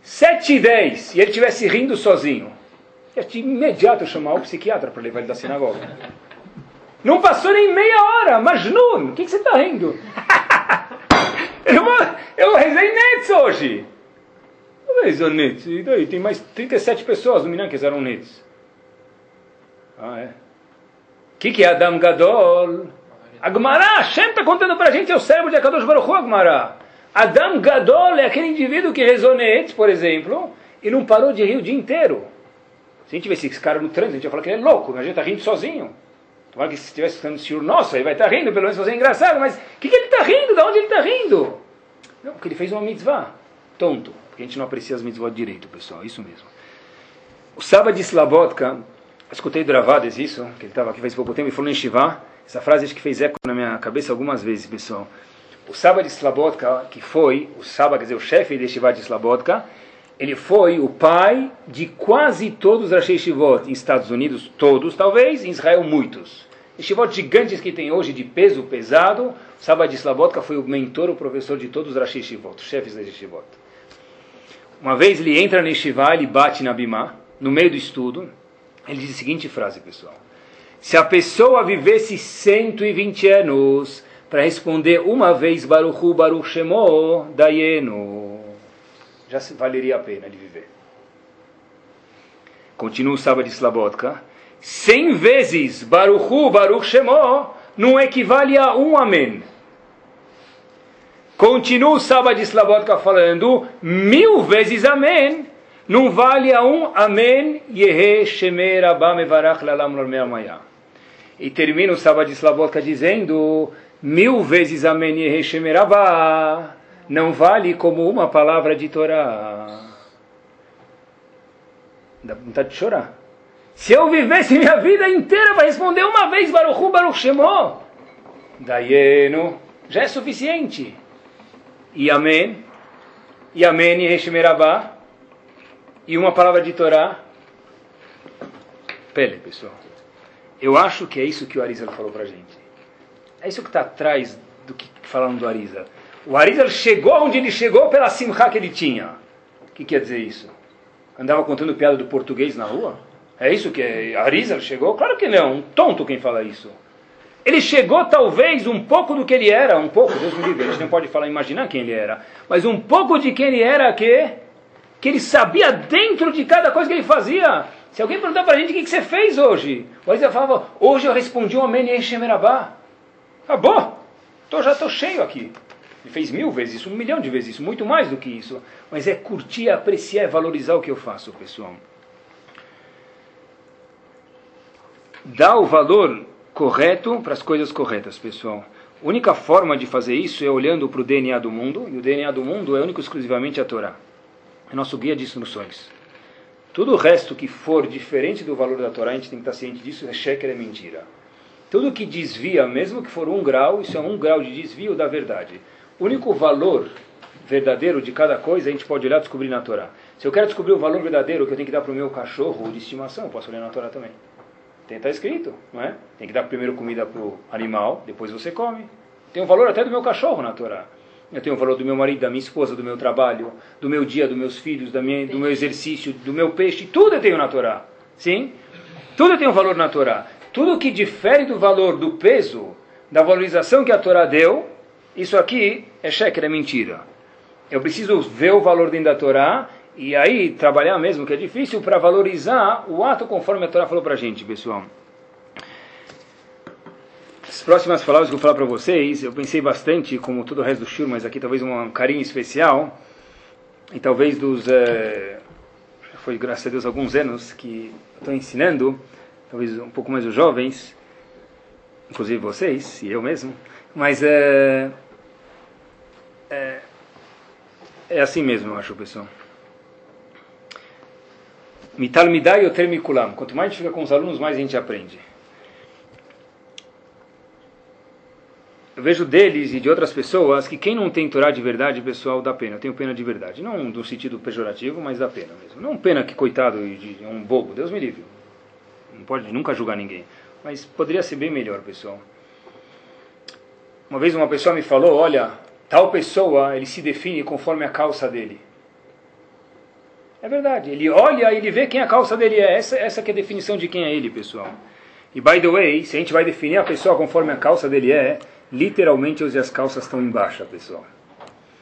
7 e 10, e ele estivesse rindo sozinho, ia de imediato chamar o psiquiatra para levar ele da sinagoga. Não passou nem meia hora, mas não, o que, que você está rindo? [laughs] eu, eu rezei Netz hoje. Talvez o Nitz. E daí? Tem mais 37 pessoas no Minan que eram Nitz. Ah, é? O que, que é Adam Gadol? Agmará, Hashem está contando para a gente, é o cérebro de Akadosh Baruch Hu, Agmará. Adam Gadol é aquele indivíduo que rezou Netz, por exemplo, e não parou de rir o dia inteiro. Se a gente tivesse esse cara no trânsito, a gente ia falar que ele é louco, a gente está rindo sozinho. Tomara que se estivesse escutando o senhor nosso, ele vai estar tá rindo, pelo menos é engraçado, mas o que, que ele está rindo? De onde ele está rindo? Não, porque ele fez uma mitzvah. Tonto. Porque a gente não aprecia as mitzvot direito, pessoal. Isso mesmo. O Saba de Slabotka, escutei do Ravades isso, que ele estava aqui faz pouco tempo, e falou em Shiva. Essa frase acho que fez eco na minha cabeça algumas vezes, pessoal. O Saba de Slabotka, que foi, o Saba, quer dizer, o chefe de Shiva de Slabotka, ele foi o pai de quase todos os Rashi Shivot em Estados Unidos, todos talvez, em Israel muitos. Shivot gigantes que tem hoje de peso pesado, Saba de Slabotka foi o mentor, o professor de todos os Rashi Shivot, chefes da Shivot. Uma vez ele entra no Shivá, ele bate na Bimá, no meio do estudo, ele diz a seguinte frase, pessoal. Se a pessoa vivesse 120 anos para responder uma vez Baruchu Baruch Shemo Dayenu, já valeria a pena de viver. Continua o sábado de Slabotka. Cem vezes Baruchu Baruch Shemo não equivale a um amém. Continua o sábado de Slabotka falando mil vezes amém não vale a um amém Yehe Shemer Abba Mevarach Lalam Normeamaya. E termina o sábado de Slabotka dizendo mil vezes amém Yehe Shemer Abba não vale como uma palavra de Torá. Dá vontade de chorar. Se eu vivesse minha vida inteira para responder uma vez Baruchu Baruch Shemo, Dayeno, já é suficiente. E Amém, e Amém e Reshimerabá, e uma palavra de Torá. Pele, pessoal. Eu acho que é isso que o Arizal falou para gente. É isso que está atrás do que falaram do Arizal. O Arizal chegou onde ele chegou pela simcha que ele tinha. O que quer dizer isso? Andava contando piada do português na rua? É isso que é? Arizal chegou? Claro que não. Um tonto quem fala isso. Ele chegou talvez um pouco do que ele era, um pouco, Deus me livre, a gente não pode falar, imaginar quem ele era, mas um pouco de quem ele era que, que ele sabia dentro de cada coisa que ele fazia. Se alguém perguntar para a gente o que, que você fez hoje, o Arizal falava, hoje eu respondi um amém em Shemerabá. Acabou, tô, já estou cheio aqui. Ele fez mil vezes isso, um milhão de vezes isso, muito mais do que isso. Mas é curtir, apreciar, valorizar o que eu faço, pessoal. Dá o valor correto para as coisas corretas, pessoal. A única forma de fazer isso é olhando para o DNA do mundo, e o DNA do mundo é único exclusivamente a Torá. É nosso guia de instruções. Tudo o resto que for diferente do valor da Torá, a gente tem que estar ciente disso, é sheker, é mentira. Tudo que desvia, mesmo que for um grau, isso é um grau de desvio da verdade. O único valor verdadeiro de cada coisa a gente pode olhar e descobrir na Torá. Se eu quero descobrir o valor verdadeiro que eu tenho que dar para o meu cachorro de estimação, eu posso olhar na Torá também. Tem tá escrito, não é? Tem que dar primeiro comida para o animal, depois você come. Tem o valor até do meu cachorro na Torá. Eu tenho o valor do meu marido, da minha esposa, do meu trabalho, do meu dia, dos meus filhos, da minha, do meu exercício, do meu peixe. Tudo eu tenho na Torá. Sim? Tudo eu tenho valor na Torá. Tudo que difere do valor, do peso, da valorização que a Torá deu, isso aqui é cheque, é mentira. Eu preciso ver o valor dentro da Torá e aí trabalhar mesmo, que é difícil, para valorizar o ato conforme a Torá falou para a gente, pessoal. As próximas palavras que eu vou falar para vocês, eu pensei bastante, como todo o resto do shur, mas aqui talvez um carinho especial, e talvez dos, é, foi graças a Deus alguns anos que estou ensinando, talvez um pouco mais os jovens, inclusive vocês e eu mesmo, mas é, é, é assim mesmo, eu acho, pessoal. Mitalmidai ou termikulam. Quanto mais a gente fica com os alunos, mais a gente aprende. Eu vejo deles e de outras pessoas que quem não tem Torá de verdade, pessoal, dá pena. Eu tenho pena de verdade. Não no sentido pejorativo, mas dá pena mesmo. Não pena que, coitado, é um bobo. Deus me livre. Não pode nunca julgar ninguém. Mas poderia ser bem melhor, pessoal. Uma vez uma pessoa me falou, olha, tal pessoa, ele se define conforme a calça dele. É verdade. Ele olha e ele vê quem a calça dele é. Essa, essa que é a definição de quem é ele, pessoal. E, by the way, se a gente vai definir a pessoa conforme a calça dele é, literalmente hoje as calças estão embaixo, pessoal.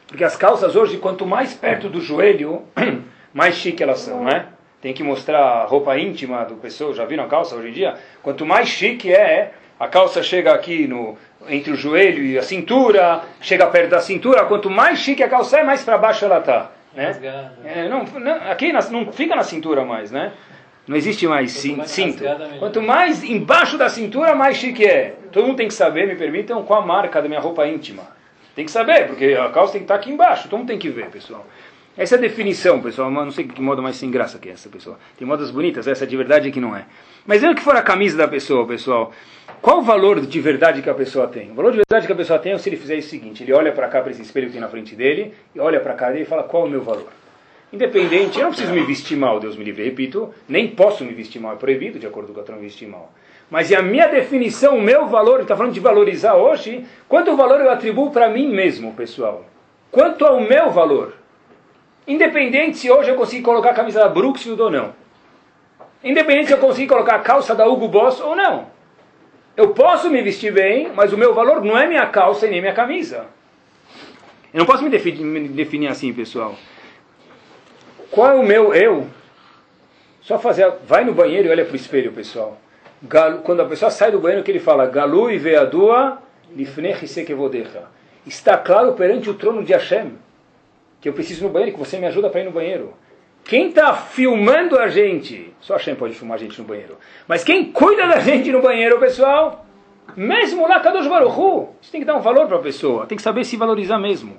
Porque as calças hoje, quanto mais perto do joelho, [clears throat] mais chique elas são, né? Tem que mostrar a roupa íntima do pessoa. Já viram a calça hoje em dia? Quanto mais chique é, a calça chega aqui no, entre o joelho e a cintura, chega perto da cintura. Quanto mais chique a calça é, mais para baixo ela está. Né? É, não, não, aqui não fica na cintura mais, né? Não existe mais cinto. Quanto mais embaixo da cintura, mais chique é. Todo mundo tem que saber, me permitam, qual a marca da minha roupa íntima. Tem que saber, porque a calça tem que estar aqui embaixo. Todo mundo tem que ver, pessoal. Essa é a definição, pessoal. Não sei que moda mais sem graça que é essa, pessoa. Tem modas bonitas, essa de verdade que não é. Mas mesmo que for a camisa da pessoa, pessoal, qual o valor de verdade que a pessoa tem? O valor de verdade que a pessoa tem é se ele fizer o seguinte: ele olha para cá, para esse espelho que tem na frente dele, e olha para cá e fala qual é o meu valor. Independente, eu não preciso me vestir mal, Deus me livre, repito, nem posso me vestir mal, é proibido de acordo com o Torá vestir mal. Mas e a minha definição, o meu valor, está falando de valorizar hoje, quanto valor eu atribuo para mim mesmo, pessoal? Quanto ao meu valor? Independente se hoje eu consigo colocar a camisa da Brooksfield ou não. Independente se eu consigo colocar a calça da Hugo Boss ou não. Eu posso me vestir bem, mas o meu valor não é minha calça e nem minha camisa. Eu não posso me definir, me definir assim, pessoal. Qual é o meu eu? Só fazer. Vai no banheiro e olha para o espelho, pessoal. Quando a pessoa sai do banheiro, que ele fala, Galu e veadua, lifnech sekevodecha. Está claro perante o trono de Hashem que eu preciso ir no banheiro, que você me ajuda para ir no banheiro. Quem está filmando a gente, só a Shem pode filmar a gente no banheiro, mas quem cuida da gente no banheiro, pessoal, mesmo lá, Kadosh Baruchu, você tem que dar um valor para a pessoa, tem que saber se valorizar mesmo.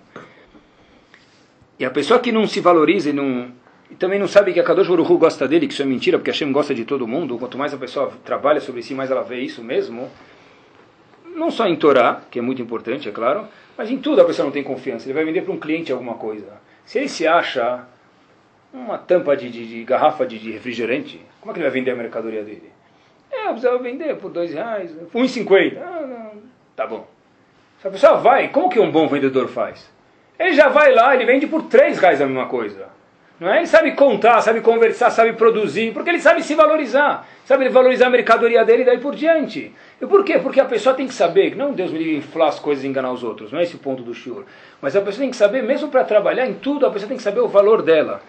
E a pessoa que não se valoriza e, não, e também não sabe que a Kadosh Baruchu gosta dele, que isso é mentira, porque a Shem gosta de todo mundo, quanto mais a pessoa trabalha sobre si, mais ela vê isso mesmo, não só em Torá, que é muito importante, é claro, mas em tudo a pessoa não tem confiança. Ele vai vender para um cliente alguma coisa. Se ele se acha uma tampa de, de, de garrafa de, de, refrigerante, como é que ele vai vender a mercadoria dele? É, eu precisava vender por dois reais, um e cinquenta. Ah, tá bom. Se a pessoa vai, como que um bom vendedor faz? Ele já vai lá, ele vende por três reais a mesma coisa. Não é? Ele sabe contar, sabe conversar, sabe produzir, porque ele sabe se valorizar. Sabe valorizar a mercadoria dele e daí por diante. E por quê? Porque a pessoa tem que saber, não Deus me livre inflar as coisas e enganar os outros, não é esse o ponto do shiur. Mas a pessoa tem que saber, mesmo para trabalhar em tudo, a pessoa tem que saber o valor dela.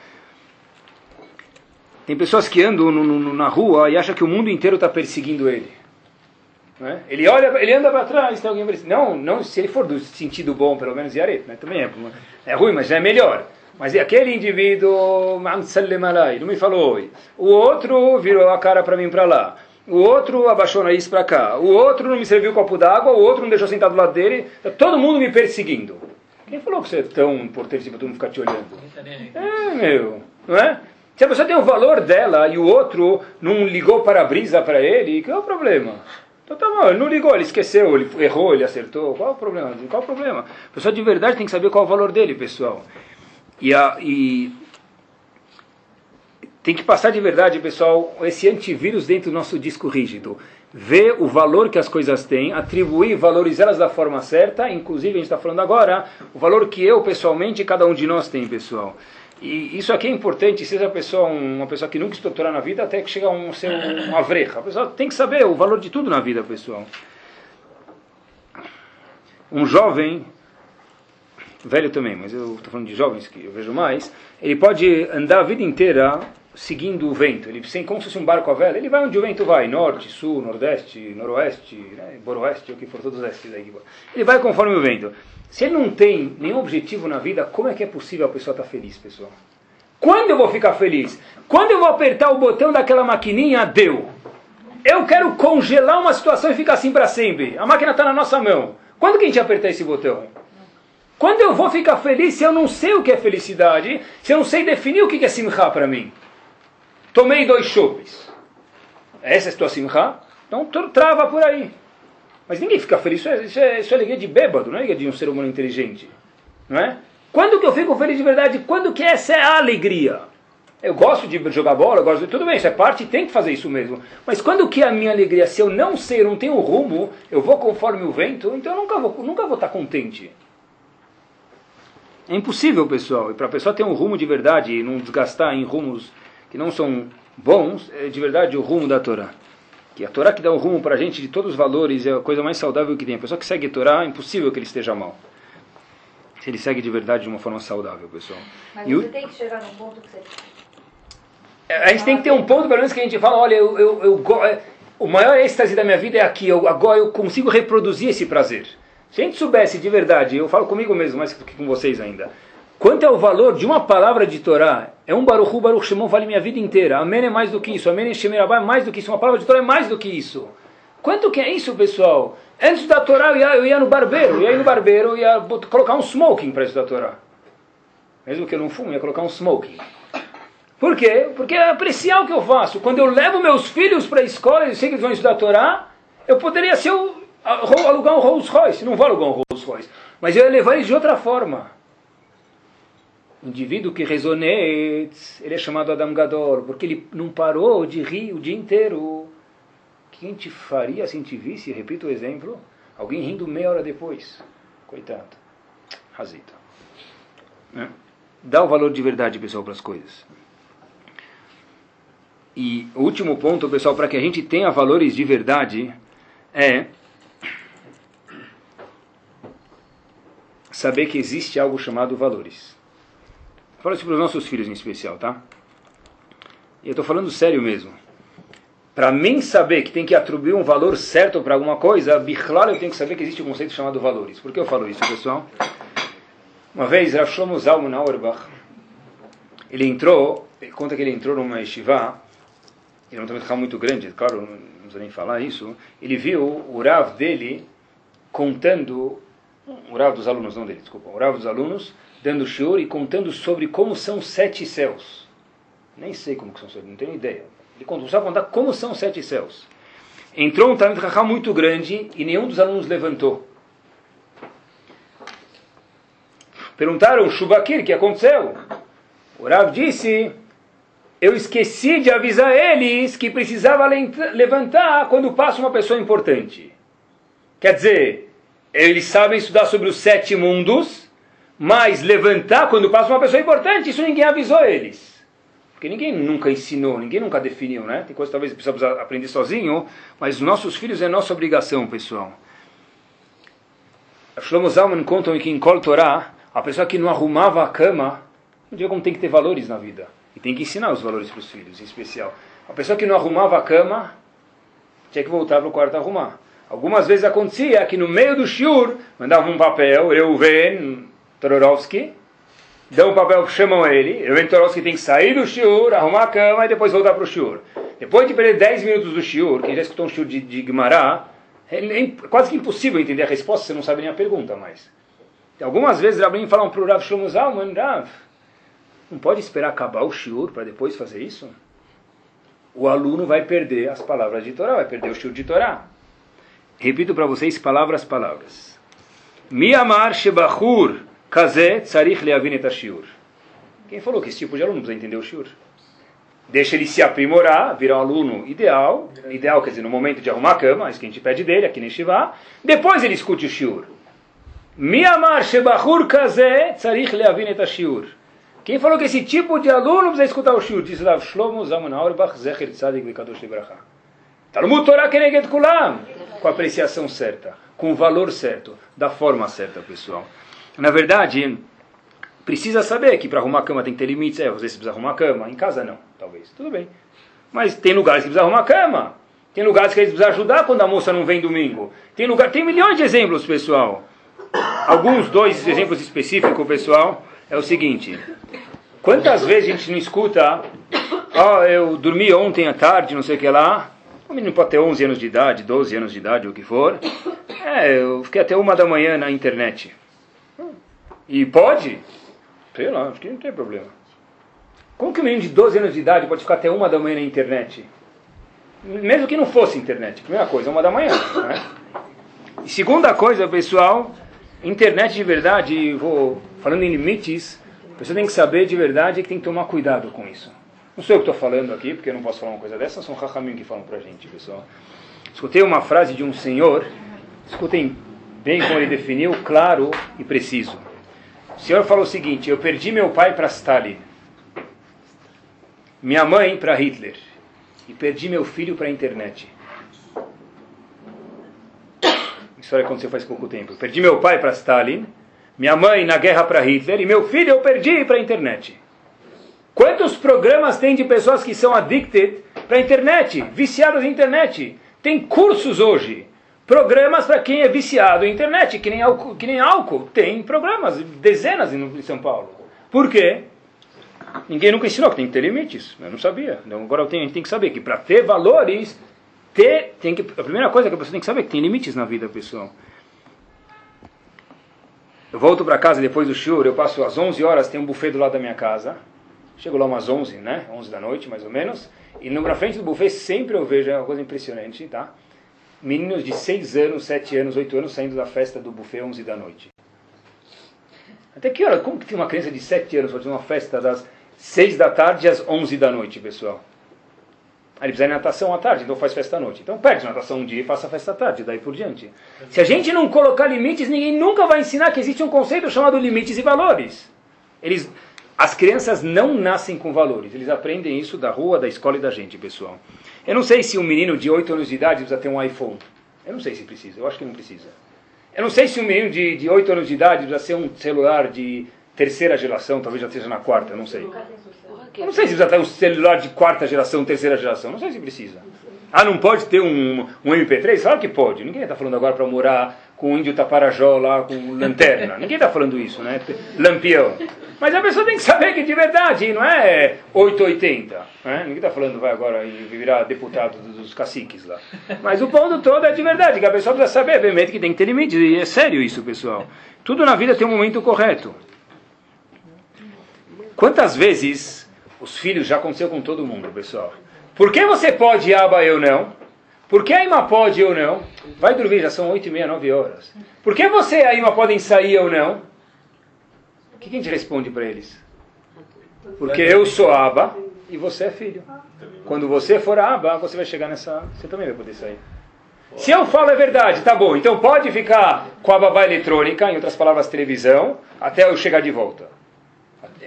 Tem pessoas que andam no, no, na rua e acham que o mundo inteiro está perseguindo ele. É? Ele olha, ele anda para trás, tem alguém Não, não, se ele for do sentido bom, pelo menos Yaret, né? também é, é ruim, mas é melhor. Mas aquele indivíduo, não me falou. O outro virou a cara para mim para lá. O outro abaixou o nariz para cá. O outro não me serviu um copo d'água. O outro não deixou sentado do lado dele. Tá todo mundo me perseguindo. Quem falou que você é tão importante para todo mundo ficar te olhando? É, meu. Não é? Se a pessoa tem o valor dela e o outro não ligou para a brisa para ele, qual é o problema? Então tá bom, ele não ligou, ele esqueceu, ele errou, ele acertou. Qual é o problema? Qual é o problema? A pessoa de verdade tem que saber qual é o valor dele, pessoal. E, a, e tem que passar de verdade, pessoal, esse antivírus dentro do nosso disco rígido. Ver o valor que as coisas têm, atribuir, valorizá-las da forma certa, inclusive a gente está falando agora, o valor que eu, pessoalmente, cada um de nós tem, pessoal. E isso aqui é importante, seja a pessoa uma pessoa que nunca estudou na vida, até que chega a um, ser um, um avreja. A pessoa tem que saber o valor de tudo na vida, pessoal. Um jovem velho também, mas eu estou falando de jovens que eu vejo mais, ele pode andar a vida inteira seguindo o vento, ele sem como se fosse um barco a vela, ele vai onde o vento vai, norte, sul, nordeste, noroeste, né, boroeste, o que for, todos esses aí. Ele vai conforme o vento. Se ele não tem nenhum objetivo na vida, como é que é possível a pessoa estar tá feliz, pessoal? Quando eu vou ficar feliz? Quando eu vou apertar o botão daquela maquininha, deu. Eu quero congelar uma situação e ficar assim para sempre. A máquina está na nossa mão. Quando que a gente apertar esse botão? Quando eu vou ficar feliz se eu não sei o que é felicidade, se eu não sei definir o que é simcha para mim? Tomei dois chopes. Essa é a tua simcha? Então trava por aí. Mas ninguém fica feliz. Isso é, isso é, isso é alegria de bêbado, não é alegria de um ser humano inteligente. Não é? Quando que eu fico feliz de verdade? Quando que essa é a alegria? Eu gosto de jogar bola, eu gosto de tudo bem, isso é parte, tem que fazer isso mesmo. Mas quando que é a minha alegria? Se eu não sei, eu não tenho rumo, eu vou conforme o vento, então eu nunca vou, nunca vou estar contente. É impossível, pessoal. E para a pessoa ter um rumo de verdade e não desgastar em rumos que não são bons, é de verdade o rumo da Torá. Que a Torá que dá um rumo para a gente de todos os valores é a coisa mais saudável que tem. A pessoa que segue a Torá, é impossível que ele esteja mal. Se ele segue de verdade de uma forma saudável, pessoal.
Mas e você o... tem que chegar num ponto que você...
É, a gente tem que ter um ponto, pelo menos, que a gente fala, olha, eu, eu, eu, é, o maior êxtase da minha vida é aqui, eu, agora eu consigo reproduzir esse prazer. Se a gente soubesse de verdade, eu falo comigo mesmo, mais que com vocês ainda, quanto é o valor de uma palavra de Torá, é um Baruchu, Baruch Shemon, vale minha vida inteira. Amém é mais do que isso, Amém Shemirabá é mais do que isso, uma palavra de Torá é mais do que isso. Quanto que é isso, pessoal? Antes da Torá eu ia, eu ia no barbeiro, eu ia no barbeiro, eu ia colocar um smoking para estudar a Torá. Mesmo que eu não fume, ia colocar um smoking. Por quê? Porque é apreciar o que eu faço. Quando eu levo meus filhos para a escola e sei que eles vão estudar a Torá, eu poderia ser o, alugar um Rolls Royce. Não vou alugar um Rolls Royce. Mas eu ia levar eles de outra forma. O indivíduo que resonete, ele é chamado Adam Gadol, porque ele não parou de rir o dia inteiro. Quem te faria se gente visse, repito o exemplo, alguém rindo meia hora depois? Coitado. Razito. É. Dá o valor de verdade, pessoal, para as coisas. E o último ponto, pessoal, para que a gente tenha valores de verdade, é saber que existe algo chamado valores. Fala isso para os nossos filhos em especial, tá? E eu estou falando sério mesmo. Para mim saber que tem que atribuir um valor certo para alguma coisa, bichlal eu tenho que saber que existe um conceito chamado valores. Por que eu falo isso, pessoal? Uma vez, Rav Shlomo Zalman Auerbach, ele entrou, conta que ele entrou numa yeshiva, ele não tem um muito grande, claro, não precisa nem falar isso, ele viu o Rav dele contando, o Rav dos alunos, não dele, desculpa, o Rav dos alunos, dando shiur e contando sobre como são sete céus. Nem sei como que são, não tenho ideia. Ele começou a contar como são sete céus. Entrou um Talmud Raham muito grande e nenhum dos alunos levantou. Perguntaram, Shubakir, o que aconteceu? O Rav disse, eu esqueci de avisar eles que precisava levantar quando passa uma pessoa importante. Quer dizer, eles sabem estudar sobre os sete mundos, mas levantar quando passa uma pessoa importante, isso ninguém avisou eles. Porque ninguém nunca ensinou, ninguém nunca definiu, né? Tem coisas que talvez precisamos aprender sozinho, mas nossos filhos é nossa obrigação, pessoal. Shlomo Zalman conta que em Kol Torah, a pessoa que não arrumava a cama, não diga como tem que ter valores na vida. E tem que ensinar os valores para os filhos, em especial. A pessoa que não arrumava a cama, tinha que voltar para o quarto arrumar. Algumas vezes acontecia que no meio do shiur, mandava um papel, eu venho, Todorovsky, dão um papel, chamam ele, o Todorovsky tem que sair do shiur, arrumar a cama e depois voltar para o shiur. Depois de perder 10 minutos do shiur, quem já escutou um shiur de, de Guimará, é quase que impossível entender a resposta, você não sabe nem a pergunta mais. Algumas vezes Rabin falam para o Rav Shlomo Zalman, Rav, não pode esperar acabar o shiur para depois fazer isso? O aluno vai perder as palavras de Torá, vai perder o shiur de Torá. Repito para vocês palavras, palavras. Miamar shebachur Kazé tsarich leavin shiur. Quem falou que esse tipo de aluno precisa entender o shiur? Deixa ele se aprimorar, virar um aluno ideal, ideal quer dizer, no momento de arrumar a cama, isso que a gente pede dele, aqui nem Shivá, depois ele escute o shiur. Miamar shebachur kazé tsarich leavin shiur. Quem falou que esse tipo de aluno precisa escutar o shiur? Diz Rav Shlomo Zaman Auerbach Zecher Tzadik Vekadosh Libracha. Talmud Torah Keneget Kulam. Com a apreciação certa, com o valor certo, da forma certa, pessoal. Na verdade, precisa saber que para arrumar a cama tem que ter limites. É, às vezes precisa arrumar a cama. Em casa não, talvez. Tudo bem. Mas tem lugares que precisa arrumar a cama. Tem lugares que eles precisam ajudar quando a moça não vem domingo. Tem lugar, tem milhões de exemplos, pessoal. Alguns, dois exemplos específicos, pessoal, é o seguinte. Quantas vezes a gente não escuta, ó, oh, eu dormi ontem à tarde, não sei o que lá, o menino pode ter 11 anos de idade, 12 anos de idade, o que for. É, eu fiquei até uma da manhã na internet. E pode? Sei lá, acho que não tem problema. Como que um menino de 12 anos de idade pode ficar até uma da manhã na internet? Mesmo que não fosse internet. Primeira coisa, uma da manhã. Né? E segunda coisa, pessoal, internet de verdade, vou falando em limites, a pessoa tem que saber de verdade que tem que tomar cuidado com isso. Não sou eu que estou falando aqui, porque eu não posso falar uma coisa dessa, são Rahamim que falam pra gente, pessoal. Escutei uma frase de um senhor, escutem bem como ele definiu, claro e preciso. O senhor falou o seguinte: eu perdi meu pai para Stalin, minha mãe para Hitler e perdi meu filho para a internet. História aconteceu faz pouco tempo. Eu perdi meu pai para Stalin, minha mãe na guerra para Hitler e meu filho eu perdi para a internet. Quantos programas tem de pessoas que são addicted para a internet, viciadas na internet? Tem cursos hoje programas para quem é viciado em internet, que nem, álcool, que nem álcool. Tem programas, dezenas em São Paulo. Por quê? Ninguém nunca ensinou que tem que ter limites. Eu não sabia. Então agora a gente tem que saber que para ter valores, ter, tem que, a primeira coisa que a pessoa tem que saber é que tem limites na vida pessoal. Eu volto para casa depois do shur, eu passo às 11 horas, tem um buffet do lado da minha casa. Chego lá umas 11, né? 11 da noite, mais ou menos. E na frente do buffet sempre eu vejo, é uma coisa impressionante, tá? Meninos de 6 anos, 7 anos, 8 anos saindo da festa do buffet 11 da noite. Até que hora? Como que tem uma criança de 7 anos fazendo uma festa das 6 da tarde às 11 da noite, pessoal? Aí ele precisa ir natação à tarde, então faz festa à noite. Então perde natação um dia e faça festa à tarde, daí por diante. Se a gente não colocar limites, ninguém nunca vai ensinar que existe um conceito chamado limites e valores. Eles, as crianças não nascem com valores, eles aprendem isso da rua, da escola e da gente, pessoal. Eu não sei se um menino de 8 anos de idade precisa ter um iPhone. Eu não sei se precisa, eu acho que não precisa. Eu não sei se um menino de, de 8 anos de idade precisa ser um celular de terceira geração, talvez já esteja na quarta, não sei. Eu não sei se precisa ter um celular de quarta geração, terceira geração. Não sei se precisa. Ah, não pode ter um, um MP3? Claro que pode. Ninguém está falando agora para morar com o índio taparajó lá, com lanterna. Ninguém está falando isso, né? Lampião. Mas a pessoa tem que saber que de verdade não é 880. Né? Ninguém está falando vai agora e virar deputado dos caciques lá. Mas o ponto todo é de verdade, que a pessoa precisa saber, obviamente, que tem que ter limites. E é sério isso, pessoal. Tudo na vida tem um momento correto. Quantas vezes os filhos já aconteceu com todo mundo, pessoal? Por que você pode, Aba, eu não? Por que a Ima pode, eu não? Vai dormir, já são oito e meia, nove horas. Por que você e a Ima podem sair, eu não? O que a gente responde para eles? Porque eu sou Aba e você é filho. Quando você for Aba, você vai chegar nessa... Você também vai poder sair. Se eu falo é verdade, tá bom. Então pode ficar com a babá eletrônica, em outras palavras, televisão, até eu chegar de volta.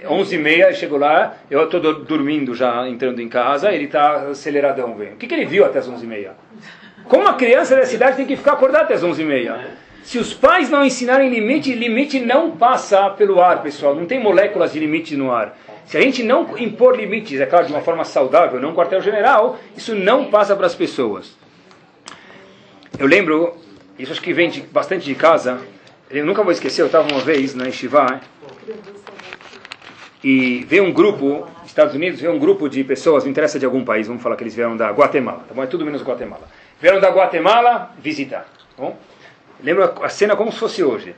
11 e meia, chegou lá, eu estou dormindo já, entrando em casa, ele está aceleradão, vem. O que, que ele viu até as 11 e meia? Como uma criança da cidade tem que ficar acordado até as 11 e meia? Se os pais não ensinarem limite, limite não passa pelo ar, pessoal. Não tem moléculas de limite no ar. Se a gente não impor limites, é claro, de uma forma saudável, não quartel-general, isso não passa para as pessoas. Eu lembro, isso acho que vem de, bastante de casa, eu nunca vou esquecer, eu estava uma vez na Estivá, e veio um grupo, Estados Unidos, veio um grupo de pessoas, não interessa de algum país, vamos falar que eles vieram da Guatemala, tá bom? É tudo menos Guatemala. Vieram da Guatemala visitar, tá bom? Lembro a cena como se fosse hoje.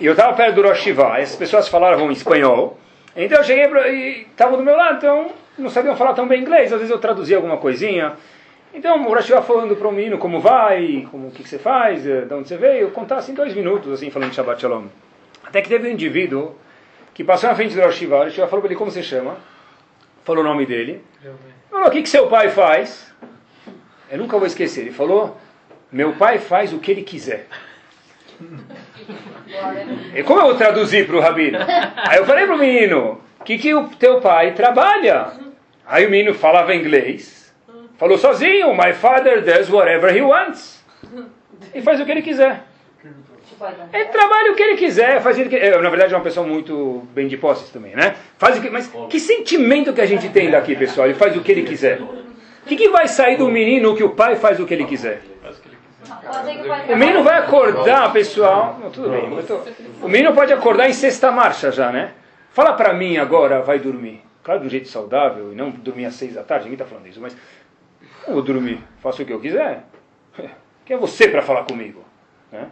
E eu estava perto do Rosh essas pessoas falavam espanhol, então eu cheguei pra, e estavam do meu lado, então não sabiam falar tão bem inglês, às vezes eu traduzia alguma coisinha. Então o Rosh falando para o menino como vai, como o que, que, você faz, eh, de onde você veio, contasse em dois minutos, assim, falando Shabbat Shalom. Até que teve um indivíduo que passou na frente do Rosh Shiva, o Shiva falou para ele como você chama, falou o nome dele, falou, o que, que seu pai faz? Eu nunca vou esquecer, ele falou, meu pai faz o que ele quiser. E como eu vou traduzir para o Rabino? Aí eu falei para o menino, o que, que o teu pai trabalha? Aí o menino falava inglês, falou sozinho, my father does whatever he wants. E faz o que ele quiser. Ele trabalha o que ele quiser, faz o que. Na verdade é uma pessoa muito bem de posses também, né? Faz o que... Mas que sentimento que a gente tem daqui, pessoal? Ele faz o que ele quiser. O que, que vai sair do menino que o pai faz o que ele quiser? O menino vai acordar, pessoal. Não, tudo bem. Tô... O menino pode acordar em sexta marcha já, né? Fala para mim agora, vai dormir. Claro, de um jeito saudável e não dormir às seis da tarde. Ninguém está falando isso, mas eu vou dormir. Faço o que eu quiser. [laughs] Quem é você para falar comigo? Né?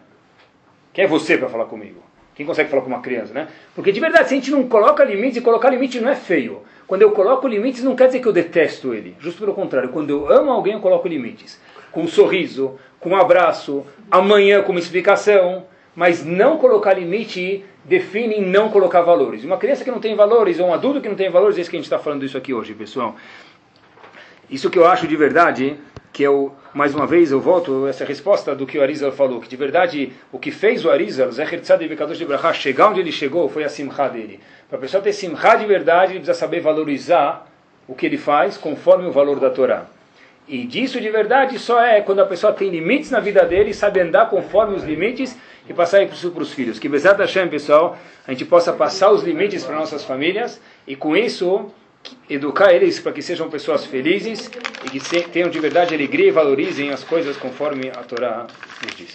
Quem é você para falar comigo? Quem consegue falar com uma criança, né? Porque de verdade, se a gente não coloca limites, e colocar limite não é feio. Quando eu coloco limites, não quer dizer que eu detesto ele. Justo pelo contrário, quando eu amo alguém, eu coloco limites. Com um sorriso, com um abraço, amanhã com uma explicação. Mas não colocar limite define não colocar valores. Uma criança que não tem valores, ou um adulto que não tem valores, é isso que a gente está falando isso aqui hoje, pessoal. Isso que eu acho de verdade que eu, mais uma vez, eu volto essa resposta do que o Arizal falou, que de verdade o que fez o Arizal, Zecher Tzad Vekadosh de Brachá, chegar onde ele chegou, foi a simcha dele. Para a pessoa ter simcha de verdade, ele precisa saber valorizar o que ele faz conforme o valor da Torá. E disso de verdade só é quando a pessoa tem limites na vida dele e sabe andar conforme os limites e passar isso para os filhos. Que Bezat Hashem, pessoal, a gente possa passar os limites para nossas famílias e com isso educar eles para que sejam pessoas felizes e que tenham de verdade alegria e valorizem as coisas conforme a Torá nos diz.